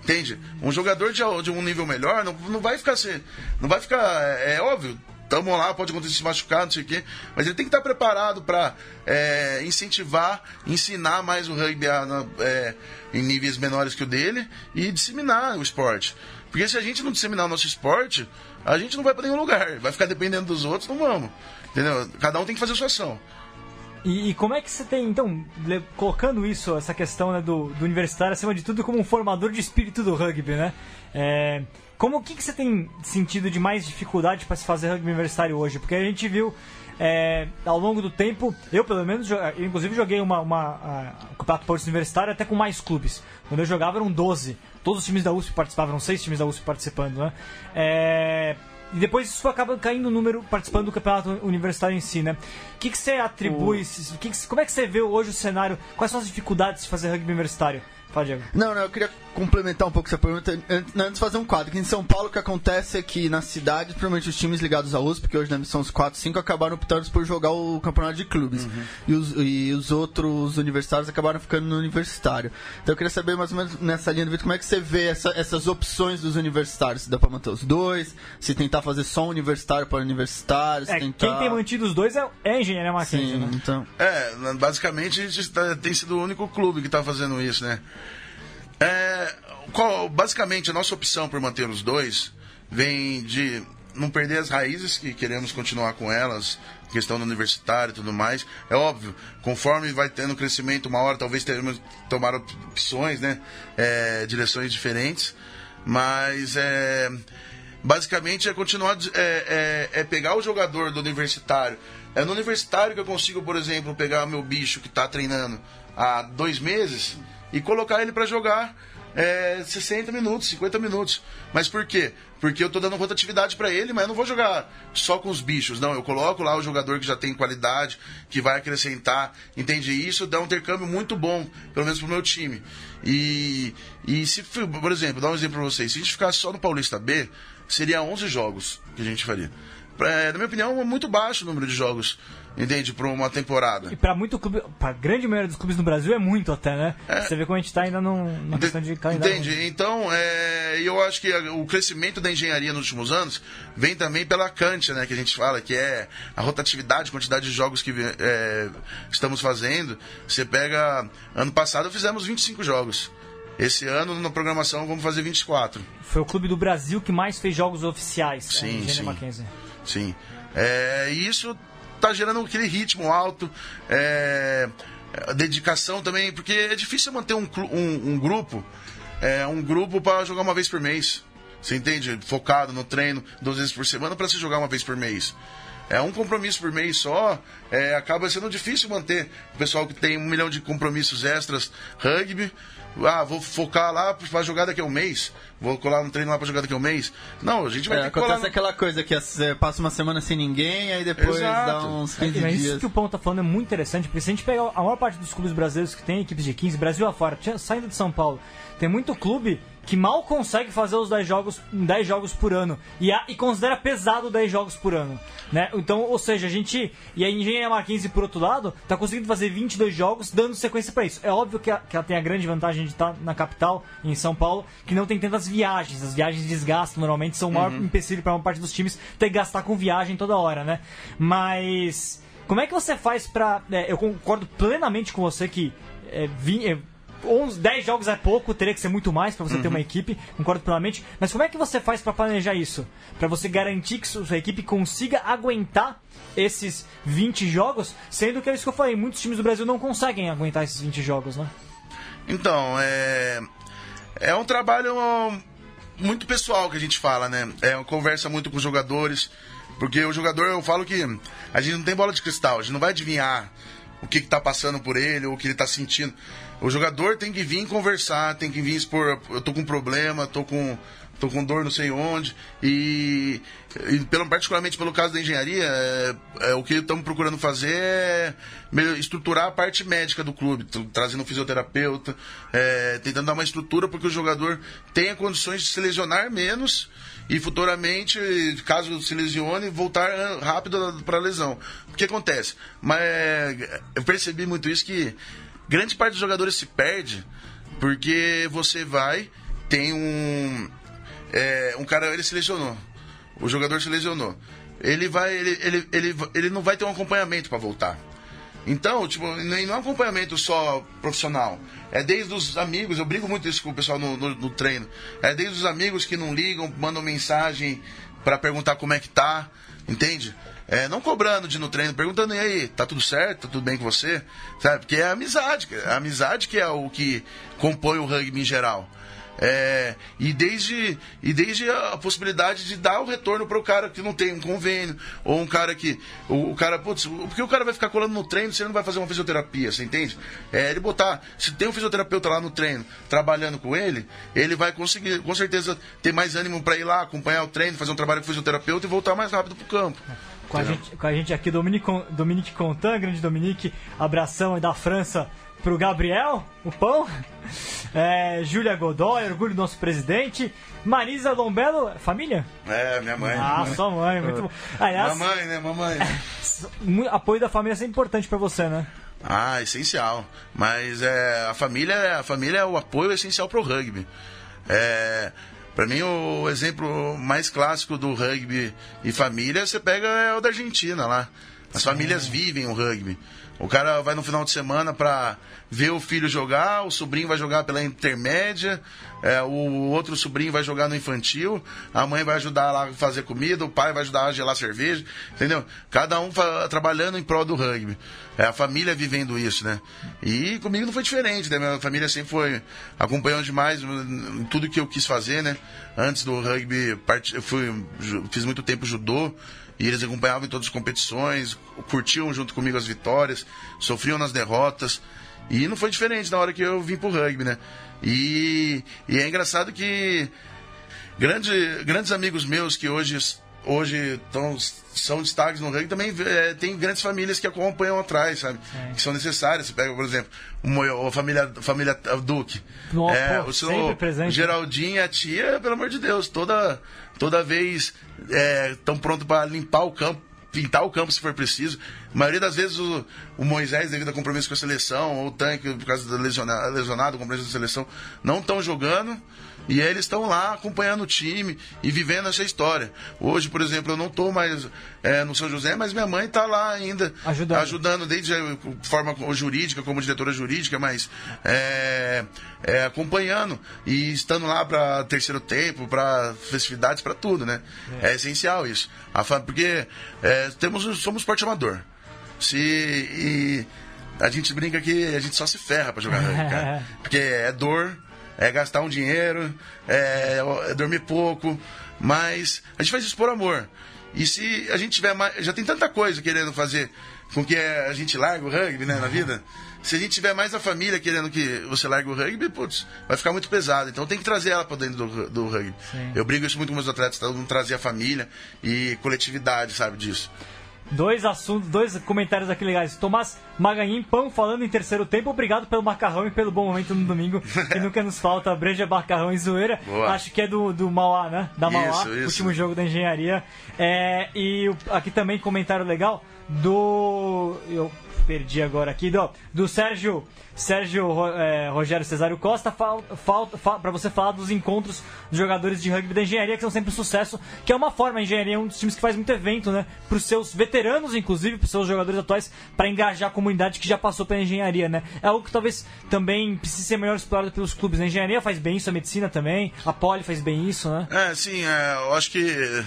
Entende? Um jogador de, de um nível melhor não, não vai ficar assim. Não vai ficar. É, é óbvio, tamo lá, pode acontecer se machucar, não sei o quê. Mas ele tem que estar preparado para é, incentivar, ensinar mais o rugby a, é, em níveis menores que o dele e disseminar o esporte. Porque se a gente não disseminar o nosso esporte, a gente não vai para nenhum lugar. Vai ficar dependendo dos outros, não vamos. Entendeu? Cada um tem que fazer a sua ação. E, e, como é que você tem, então, colocando isso, essa questão né, do, do, universitário, acima de tudo, como um formador de espírito do rugby, né? É, como o que, que você tem sentido de mais dificuldade para se fazer rugby universitário hoje? Porque a gente viu é, ao longo do tempo, eu pelo menos, eu, inclusive joguei uma, uma um campeonato paulista universitário até com mais clubes. Quando eu jogava eram 12. Todos os times da USP participavam, eram seis times da USP participando, né? É, e depois isso acaba caindo o número participando do campeonato universitário em si, né? O que, que você atribui? O... Que que, como é que você vê hoje o cenário? Quais são as dificuldades de fazer rugby universitário? Fala, Diego. Não, não, eu queria complementar um pouco essa pergunta. Antes de fazer um quadro, que em São Paulo o que acontece é que na cidade, provavelmente os times ligados à USP, que hoje né, são os 4, 5, acabaram optando por jogar o campeonato de clubes. Uhum. E, os, e os outros universitários acabaram ficando no universitário. Então eu queria saber mais ou menos nessa linha do vídeo como é que você vê essa, essas opções dos universitários. Se dá pra manter os dois, se tentar fazer só um universitário para universitários. É, tentar... Quem tem mantido os dois é, é a engenharia Mackenzie, né? Então... É, basicamente a gente tá, tem sido o único clube que está fazendo isso, né? É, qual, basicamente, a nossa opção por manter os dois vem de não perder as raízes, que queremos continuar com elas, questão do universitário e tudo mais. É óbvio, conforme vai tendo crescimento, uma hora talvez teremos tomar opções, né? É, direções diferentes. Mas é, basicamente é continuar, é, é, é, pegar o jogador do universitário. É no universitário que eu consigo, por exemplo, pegar meu bicho que está treinando há dois meses e colocar ele para jogar é, 60 minutos, 50 minutos. Mas por quê? Porque eu tô dando rotatividade para ele, mas eu não vou jogar só com os bichos. Não, eu coloco lá o jogador que já tem qualidade, que vai acrescentar. Entende? Isso dá um intercâmbio muito bom, pelo menos pro meu time. E, e se, por exemplo, dar um exemplo pra vocês. Se a gente ficasse só no Paulista B, seria 11 jogos que a gente faria. É, na minha opinião, é muito baixo o número de jogos entende? Para uma temporada. E para muito clube, para grande maioria dos clubes no Brasil é muito até, né? É. Você vê como a gente está ainda numa questão de calendário. Entende? Então, é, eu acho que o crescimento da engenharia nos últimos anos vem também pela Kant, né? Que a gente fala, que é a rotatividade, quantidade de jogos que é, estamos fazendo. Você pega, ano passado fizemos 25 jogos. Esse ano, na programação, vamos fazer 24. Foi o clube do Brasil que mais fez jogos oficiais. Sim, sim. Mackenzie. Sim. É, isso tá gerando aquele ritmo alto, é, dedicação também, porque é difícil manter um, um, um grupo, é, um grupo para jogar uma vez por mês. Você entende? Focado no treino duas vezes por semana para se jogar uma vez por mês. É um compromisso por mês só, é, acaba sendo difícil manter. O pessoal que tem um milhão de compromissos extras, rugby, ah, vou focar lá para jogar daqui a um mês. Vou colar no treino lá para jogar daqui a um mês. Não, a gente vai é, ter que acontece aquela coisa que você passa uma semana sem ninguém, aí depois Exato. dá uns 15 é, dias. Isso que o Pão tá falando é muito interessante, porque se a gente pegar a maior parte dos clubes brasileiros que tem equipes de 15, Brasil afora, saindo de São Paulo, tem muito clube que mal consegue fazer os 10 jogos, 10 jogos por ano e, a, e considera pesado 10 jogos por ano. Né? Então, ou seja, a gente. E a Engenharia Mackenzie, por outro lado, está conseguindo fazer 22 jogos dando sequência para isso. É óbvio que, a, que ela tem a grande vantagem de estar na capital, em São Paulo, que não tem tantas viagens. As viagens desgastam, normalmente são o maior uhum. empecilho para uma parte dos times ter que gastar com viagem toda hora, né? Mas. Como é que você faz para. É, eu concordo plenamente com você que. É, é, 11, 10 jogos é pouco, teria que ser muito mais para você uhum. ter uma equipe, concordo plenamente. Mas como é que você faz para planejar isso? Para você garantir que sua equipe consiga aguentar esses 20 jogos, sendo que é isso que eu falei, muitos times do Brasil não conseguem aguentar esses 20 jogos, né? Então, é. É um trabalho muito pessoal que a gente fala, né? É uma conversa muito com os jogadores. Porque o jogador, eu falo que a gente não tem bola de cristal, a gente não vai adivinhar o que está passando por ele, ou o que ele está sentindo. O jogador tem que vir conversar, tem que vir expor, eu tô com problema, tô com tô com dor não sei onde. E, e pelo, particularmente pelo caso da engenharia é, é, o que estamos procurando fazer é estruturar a parte médica do clube trazendo um fisioterapeuta é, tentando dar uma estrutura porque o jogador tenha condições de se lesionar menos e futuramente caso se lesione voltar rápido para a lesão. O que acontece? Mas eu percebi muito isso que grande parte dos jogadores se perde porque você vai, tem um. É, um cara, ele se lesionou. O jogador se lesionou. Ele vai. Ele, ele, ele, ele não vai ter um acompanhamento para voltar. Então, tipo, não é um acompanhamento só profissional. É desde os amigos, eu brigo muito isso com o pessoal no, no, no treino. É desde os amigos que não ligam, mandam mensagem para perguntar como é que tá, entende? É, não cobrando de no treino, perguntando, e aí, tá tudo certo? Tá tudo bem com você? Sabe? Porque é a amizade. A amizade que é o que compõe o rugby em geral. É, e, desde, e desde a possibilidade de dar o retorno para o cara que não tem um convênio, ou um cara que. O, o, cara, putz, porque o cara vai ficar colando no treino se ele não vai fazer uma fisioterapia, você entende? É, ele botar. Se tem um fisioterapeuta lá no treino trabalhando com ele, ele vai conseguir, com certeza, ter mais ânimo para ir lá, acompanhar o treino, fazer um trabalho com o fisioterapeuta e voltar mais rápido para o campo. Com a, gente, com a gente aqui, Dominique, Dominique Contan, grande Dominique, abração da França pro Gabriel, o pão. É, Júlia Godoy, orgulho do nosso presidente. Marisa Lombelo, família? É, minha mãe. Ah, sua mãe, muito bom. Aliás, mamãe, né? Mamãe. apoio da família é sempre importante para você, né? Ah, essencial. Mas é, a família, a família é o apoio essencial pro rugby. É, para mim, o exemplo mais clássico do rugby e família, você pega é o da Argentina lá. As famílias vivem o rugby. O cara vai no final de semana para ver o filho jogar, o sobrinho vai jogar pela intermédia, é, o outro sobrinho vai jogar no infantil, a mãe vai ajudar lá a fazer comida, o pai vai ajudar a gelar cerveja, entendeu? Cada um trabalhando em prol do rugby. É a família vivendo isso, né? E comigo não foi diferente, né? Minha família sempre foi acompanhando demais tudo que eu quis fazer, né? Antes do rugby, eu fui, fiz muito tempo judô, e eles acompanhavam em todas as competições, curtiam junto comigo as vitórias, sofriam nas derrotas. E não foi diferente na hora que eu vim pro rugby, né? E, e é engraçado que grande, grandes amigos meus que hoje hoje tão, são destaques no rugby, também é, tem grandes famílias que acompanham atrás, sabe? É. Que são necessárias. Você pega, por exemplo, uma, a família, a família Duque. Nossa, é, pô, o seu presente. Geraldinho a tia, pelo amor de Deus, toda, toda vez estão é, prontos para limpar o campo, pintar o campo se for preciso. A maioria das vezes o, o Moisés, devido a compromisso com a seleção, ou o Tanque, por causa do lesionado, lesionado compromisso da seleção, não estão jogando. E eles estão lá acompanhando o time e vivendo essa história. Hoje, por exemplo, eu não estou mais é, no São José, mas minha mãe está lá ainda. Ajudando. Ajudando desde a forma jurídica, como diretora jurídica, mas é, é, acompanhando e estando lá para terceiro tempo, para festividades, para tudo, né? É. é. essencial isso. A, porque é, temos, somos esporte amador. Se, e a gente brinca que a gente só se ferra para jogar rugby, cara. Porque é dor é gastar um dinheiro, é, é dormir pouco, mas a gente faz isso por amor. E se a gente tiver mais. Já tem tanta coisa querendo fazer com que a gente largue o rugby né, na vida. Se a gente tiver mais a família querendo que você largue o rugby, putz, vai ficar muito pesado. Então tem que trazer ela para dentro do, do rugby. Sim. Eu brigo isso muito com meus atletas, todo mundo trazer a família e coletividade, sabe, disso. Dois assuntos, dois comentários aqui legais. Tomás Maganhim, pão falando em terceiro tempo. Obrigado pelo macarrão e pelo bom momento no domingo, que nunca nos falta. Breja, macarrão e zoeira. Boa. Acho que é do, do Mauá, né? Da Mauá, isso, isso. último jogo da engenharia. É, e aqui também comentário legal do. Eu perdi agora aqui, do, do Sérgio Sérgio é, Rogério Cesário Costa para você falar dos encontros dos jogadores de rugby da engenharia, que são sempre um sucesso, que é uma forma, a engenharia é um dos times que faz muito evento, né? Para os seus veteranos, inclusive, para os seus jogadores atuais, para engajar a comunidade que já passou pela engenharia, né? É algo que talvez também precise ser melhor explorado pelos clubes. A engenharia faz bem isso, a medicina também, a poli faz bem isso, né? É, sim, é, eu acho que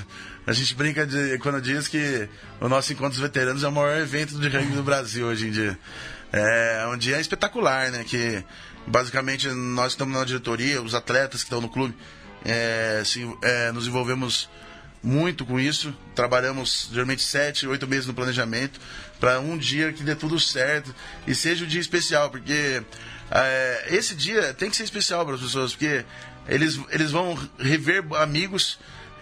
a gente brinca de, quando diz que o nosso encontro dos veteranos é o maior evento de rugby do Brasil hoje em dia. É um dia espetacular, né? Que basicamente nós estamos na diretoria, os atletas que estão no clube, é, se, é, nos envolvemos muito com isso. Trabalhamos geralmente sete, oito meses no planejamento para um dia que dê tudo certo e seja um dia especial, porque é, esse dia tem que ser especial para as pessoas, porque eles, eles vão rever amigos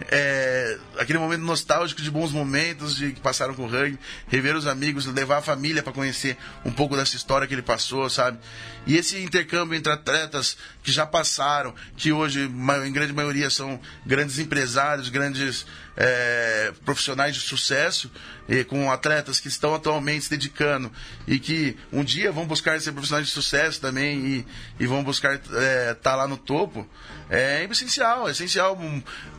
é, aquele momento nostálgico de bons momentos de que passaram com o rugby, rever os amigos, levar a família para conhecer um pouco dessa história que ele passou, sabe? E esse intercâmbio entre atletas que já passaram, que hoje, em grande maioria, são grandes empresários, grandes é, profissionais de sucesso, e com atletas que estão atualmente se dedicando e que um dia vão buscar ser profissionais de sucesso também e, e vão buscar estar é, tá lá no topo, é essencial, é essencial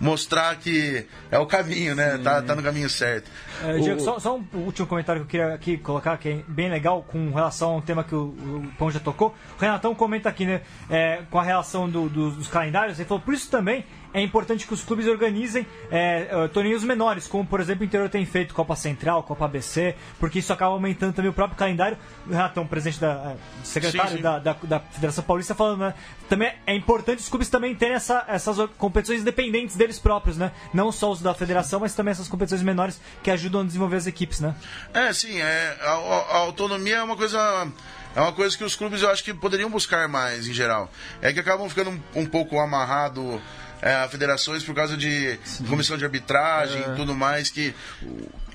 mostrar que é o caminho, né? Tá, tá no caminho certo. É, Diego, o... só, só, um último comentário que eu queria aqui colocar, que é bem legal com relação a um tema que o, o Pão já tocou. O Renatão comenta aqui, né, é, com a relação do, do, dos calendários, ele falou, por isso também é importante que os clubes organizem é, é, torneios menores, como por exemplo o interior tem feito Copa Central, Copa ABC, porque isso acaba aumentando também o próprio calendário. O Renatão, presidente da é, secretário sim, sim. Da, da, da, Federação Paulista, falando, né? Também é importante os clubes também terem essa, essas competições independentes deles próprios, né? Não só os da federação, mas também essas competições menores que ajudam a desenvolver as equipes, né? É, sim, é, a, a autonomia é uma coisa é uma coisa que os clubes eu acho que poderiam buscar mais em geral. É que acabam ficando um, um pouco amarrado é, federações por causa de Sim. comissão de arbitragem e é. tudo mais que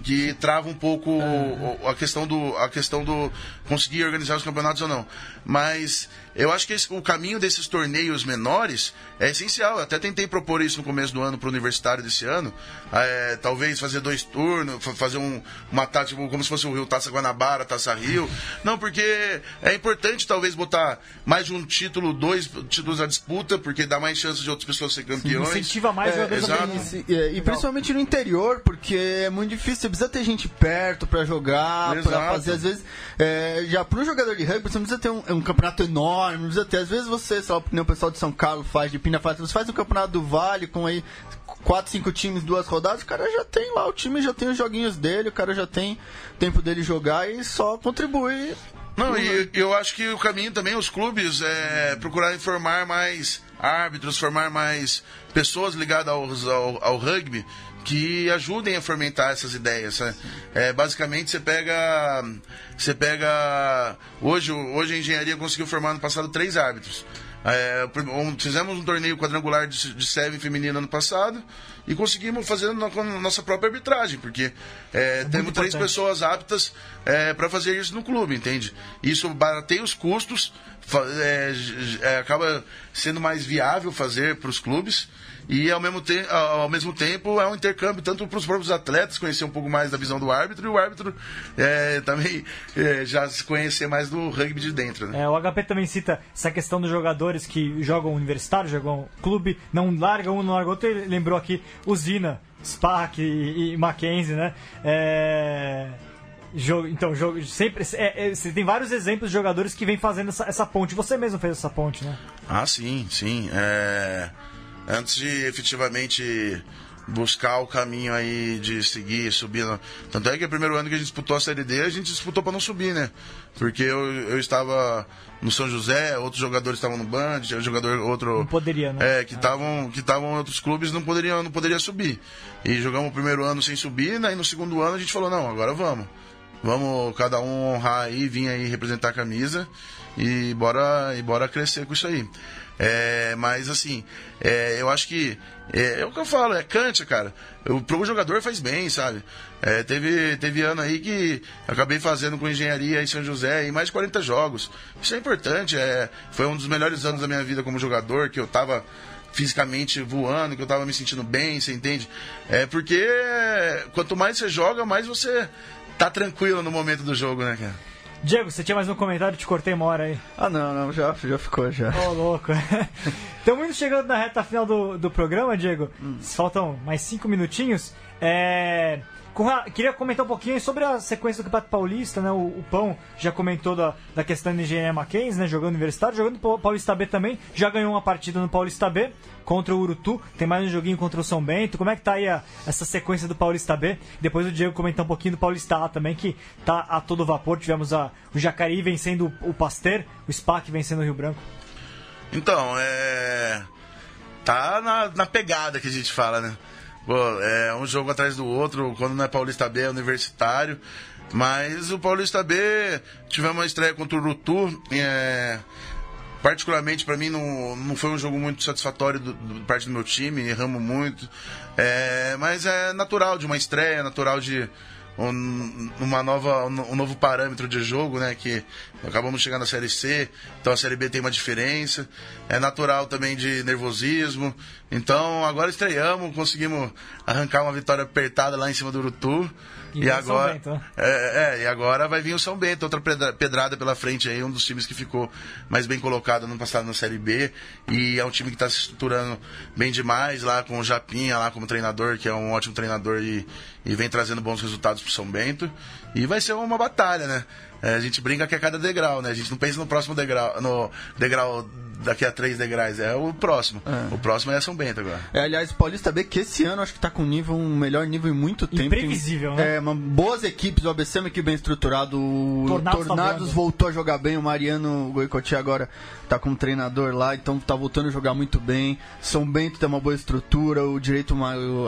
que trava um pouco a questão do a questão do conseguir organizar os campeonatos ou não. Mas eu acho que esse, o caminho desses torneios menores é essencial. Eu até tentei propor isso no começo do ano para o universitário desse ano. É, talvez fazer dois turnos, fazer um, uma tática tipo, como se fosse o Rio Taça Guanabara, Taça Rio. Não, porque é importante talvez botar mais de um título, dois títulos à disputa, porque dá mais chances de outras pessoas ser campeões. Sim, incentiva mais é, exato. E, e, principalmente no interior, porque é muito difícil. Você precisa ter gente perto para jogar, para fazer, às vezes. É, já para um jogador de rugby, você não precisa ter um, um campeonato enorme, não ter. Às vezes você, lá, o pessoal de São Carlos faz, de Pina faz, você faz um campeonato do Vale com aí quatro, cinco times, duas rodadas, o cara já tem lá, o time já tem os joguinhos dele, o cara já tem tempo dele jogar e só contribui. Não, e eu acho que o caminho também, os clubes, é procurar informar mais árbitros, formar mais pessoas ligadas ao, ao, ao rugby que ajudem a fomentar essas ideias. Né? É, basicamente, você pega, você pega hoje, hoje a engenharia conseguiu formar no passado três árbitros. É, fizemos um torneio quadrangular de, de SEV feminino ano passado e conseguimos fazer na, com nossa própria arbitragem, porque é, é temos três pessoas aptas é, para fazer isso no clube, entende? Isso barateia os custos, é, é, acaba sendo mais viável fazer para os clubes e ao mesmo, te ao mesmo tempo é um intercâmbio tanto para os próprios atletas conhecer um pouco mais da visão do árbitro e o árbitro é, também é, já se conhecer mais do rugby de dentro. Né? É, o HP também cita essa questão dos jogadores que jogam universitário, jogam clube, não larga um, não larga outro. Ele lembrou aqui Usina, Spark e, e Mackenzie, né? É... Jogo, então, jogo, sempre. É, é, você tem vários exemplos de jogadores que vêm fazendo essa, essa, ponte. Você mesmo fez essa ponte, né? Ah, sim, sim. É antes de efetivamente buscar o caminho aí de seguir, subir. Tanto é que o primeiro ano que a gente disputou a Série D, a gente disputou para não subir, né? Porque eu, eu estava no São José, outros jogadores estavam no Band, tinha um jogador outro. Não poderia, né? É, que estavam que estavam em outros clubes não poderia não poderia subir. E jogamos o primeiro ano sem subir, né? E no segundo ano a gente falou, não, agora vamos. Vamos cada um honrar aí, vir aí representar a camisa e bora, e bora crescer com isso aí. É, mas assim, é, eu acho que é, é, o que eu falo, é cante, cara. O pro jogador faz bem, sabe? É, teve, teve ano aí que acabei fazendo com engenharia em São José em mais de 40 jogos. Isso é importante, é, foi um dos melhores anos da minha vida como jogador, que eu tava fisicamente voando, que eu tava me sentindo bem, você entende? É porque quanto mais você joga, mais você tá tranquilo no momento do jogo, né, cara? Diego, você tinha mais um comentário? Te cortei uma hora aí. Ah, não, não, já, já ficou, já. Ô, oh, louco. Estamos indo chegando na reta final do, do programa, Diego. Hum. Faltam mais cinco minutinhos. É... Queria comentar um pouquinho sobre a sequência do Campeonato Paulista, né? O, o, Pão já comentou da, da questão de engenharia Mackenzie, né? Jogando universitário, jogando Paulista B também. Já ganhou uma partida no Paulista B contra o Urutu. Tem mais um joguinho contra o São Bento. Como é que tá aí a, essa sequência do Paulista B? Depois o Diego comentar um pouquinho do Paulista A também, que tá a todo vapor. Tivemos a, o Jacareí vencendo o, o Pasteur, o SPAC vencendo o Rio Branco. Então, é. Tá na, na pegada que a gente fala, né? Pô, é um jogo atrás do outro, quando não é Paulista B, é universitário. Mas o Paulista B, tivemos uma estreia contra o Rutu. É, particularmente para mim não, não foi um jogo muito satisfatório do, do parte do meu time, erramos muito. É, mas é natural de uma estreia, natural de um, uma nova, um novo parâmetro de jogo, né? Que acabamos chegando na Série C, então a Série B tem uma diferença. É natural também de nervosismo. Então agora estreamos, conseguimos arrancar uma vitória apertada lá em cima do Urutu. E, e agora, Bento, né? é, é, e agora vai vir o São Bento, outra pedrada pela frente aí, um dos times que ficou mais bem colocado no passado na Série B. E é um time que está se estruturando bem demais lá com o Japinha lá como treinador, que é um ótimo treinador e, e vem trazendo bons resultados para São Bento. E vai ser uma batalha, né? É, a gente brinca que é cada degrau, né? A gente não pensa no próximo degrau, no degrau daqui a três degraus, é o próximo. É. O próximo é São Bento agora. É, aliás, o Paulista B, que esse ano acho que tá com um nível, um melhor nível em muito tempo. Imprevisível, né? É, uma, boas equipes, o ABC é uma equipe bem estruturada, o Tornados, tá Tornados tá voltou a jogar bem, o Mariano Goicotti agora tá como treinador lá, então tá voltando a jogar muito bem. São Bento tem uma boa estrutura, o direito,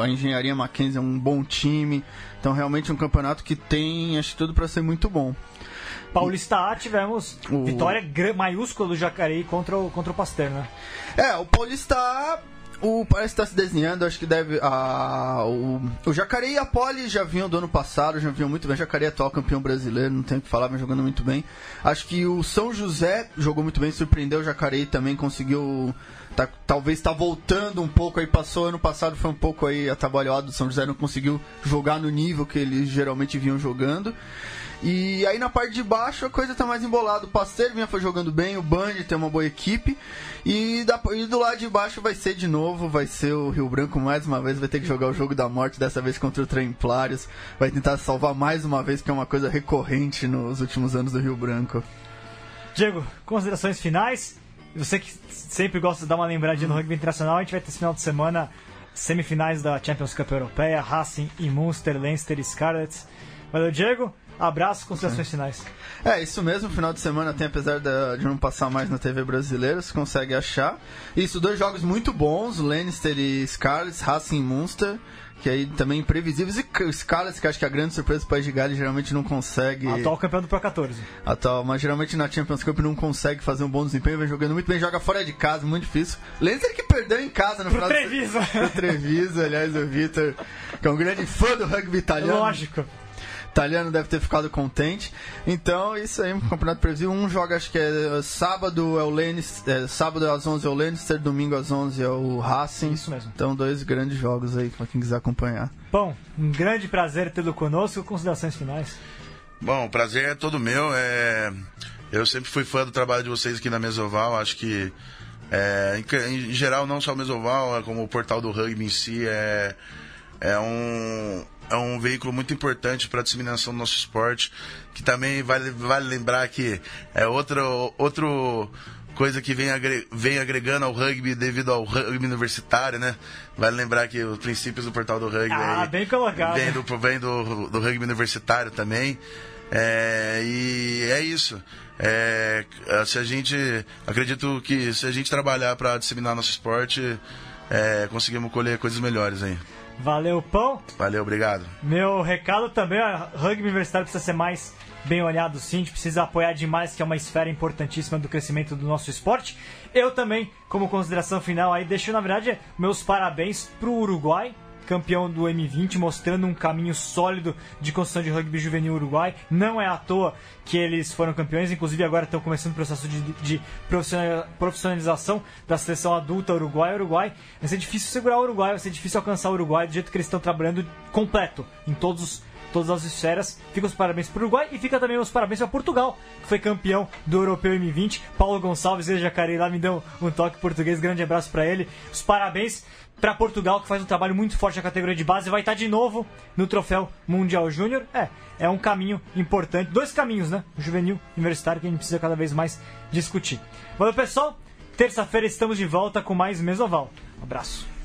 a engenharia Mackenzie é um bom time. Então realmente é um campeonato que tem, acho tudo para ser muito bom. Paulista A tivemos o... vitória maiúscula do Jacareí contra o, contra o Pasteur, né? É, o Paulista A o parece estar tá se desenhando, acho que deve. A, o, o Jacareí e a Poli já vinham do ano passado, já vinham muito bem. Jacareí é atual campeão brasileiro, não tem o que falar, vem jogando muito bem. Acho que o São José jogou muito bem, surpreendeu o Jacareí também, conseguiu. Tá, talvez está voltando um pouco aí, passou ano passado, foi um pouco aí atabalhado. O São José não conseguiu jogar no nível que eles geralmente vinham jogando. E aí na parte de baixo a coisa tá mais embolada. O Pasteur vinha foi jogando bem, o Band tem uma boa equipe. E, da, e, do lado de baixo vai ser de novo, vai ser o Rio Branco mais uma vez, vai ter que jogar o jogo da morte, dessa vez contra o Templários. Vai tentar salvar mais uma vez, que é uma coisa recorrente nos últimos anos do Rio Branco. Diego, considerações finais. Você que sempre gosta de dar uma lembradinha no rugby internacional, a gente vai ter esse final de semana semifinais da Champions Cup Europeia, Racing e Munster, Leinster e Scarlets. Valeu, Diego. Abraço, considerações finais. É, isso mesmo, final de semana tem, apesar de não passar mais na TV brasileira, você consegue achar. Isso, dois jogos muito bons, Lannister e Scarlett, Racing e Munster que aí também imprevisíveis. E os caras que acho que a grande surpresa do País de Gales geralmente não consegue. Atual campeão do Pro 14. Atual, mas geralmente na Champions Cup não consegue fazer um bom desempenho, vem jogando muito bem, joga fora de casa, muito difícil. Leicester que perdeu em casa no Pro final. Trevisa. Pro Trevisa, aliás, o Vitor, que é um grande fã do rugby italiano. Lógico italiano deve ter ficado contente. Então, isso aí, um campeonato previsível. Um joga, acho que é sábado é o Lannister, é, sábado às 11 é o Lannister, domingo às 11 é o Racing. Isso mesmo. Então, dois grandes jogos aí para quem quiser acompanhar. Bom, um grande prazer tê-lo conosco. Considerações finais. Bom, o prazer é todo meu. É... Eu sempre fui fã do trabalho de vocês aqui na Mesoval. Acho que, é, em, em, geral, não só o Mesoval, é como o portal do rugby em si, é, é um é um veículo muito importante para a disseminação do nosso esporte, que também vale, vale lembrar que é outro, outro coisa que vem, agre, vem agregando ao rugby devido ao rugby universitário, né? Vale lembrar que os princípios do portal do rugby ah, aí, bem colocado. vem, do, vem do, do rugby universitário também. É, e é isso. É, se a gente acredito que se a gente trabalhar para disseminar nosso esporte, é, conseguimos colher coisas melhores aí. Valeu, Pão. Valeu, obrigado. Meu recado também, a rugby universitário precisa ser mais bem olhado sim, a gente precisa apoiar demais, que é uma esfera importantíssima do crescimento do nosso esporte. Eu também, como consideração final aí, deixo na verdade meus parabéns pro Uruguai, campeão do M20, mostrando um caminho sólido de construção de rugby juvenil uruguai. Não é à toa que eles foram campeões, inclusive agora estão começando o processo de, de profissionalização da seleção adulta uruguai. Uruguai vai ser difícil segurar o Uruguai, vai ser difícil alcançar o Uruguai do jeito que eles estão trabalhando completo em todos os todas as esferas. Fica os parabéns para o Uruguai e fica também os parabéns para Portugal, que foi campeão do Europeu M20. Paulo Gonçalves, e Jacarei lá me deu um toque português. Grande abraço para ele. Os parabéns para Portugal, que faz um trabalho muito forte na categoria de base, vai estar de novo no Troféu Mundial Júnior. É, é um caminho importante. Dois caminhos, né? O juvenil universitário que a gente precisa cada vez mais discutir. Valeu, pessoal. Terça-feira estamos de volta com mais Mesoval. Um abraço.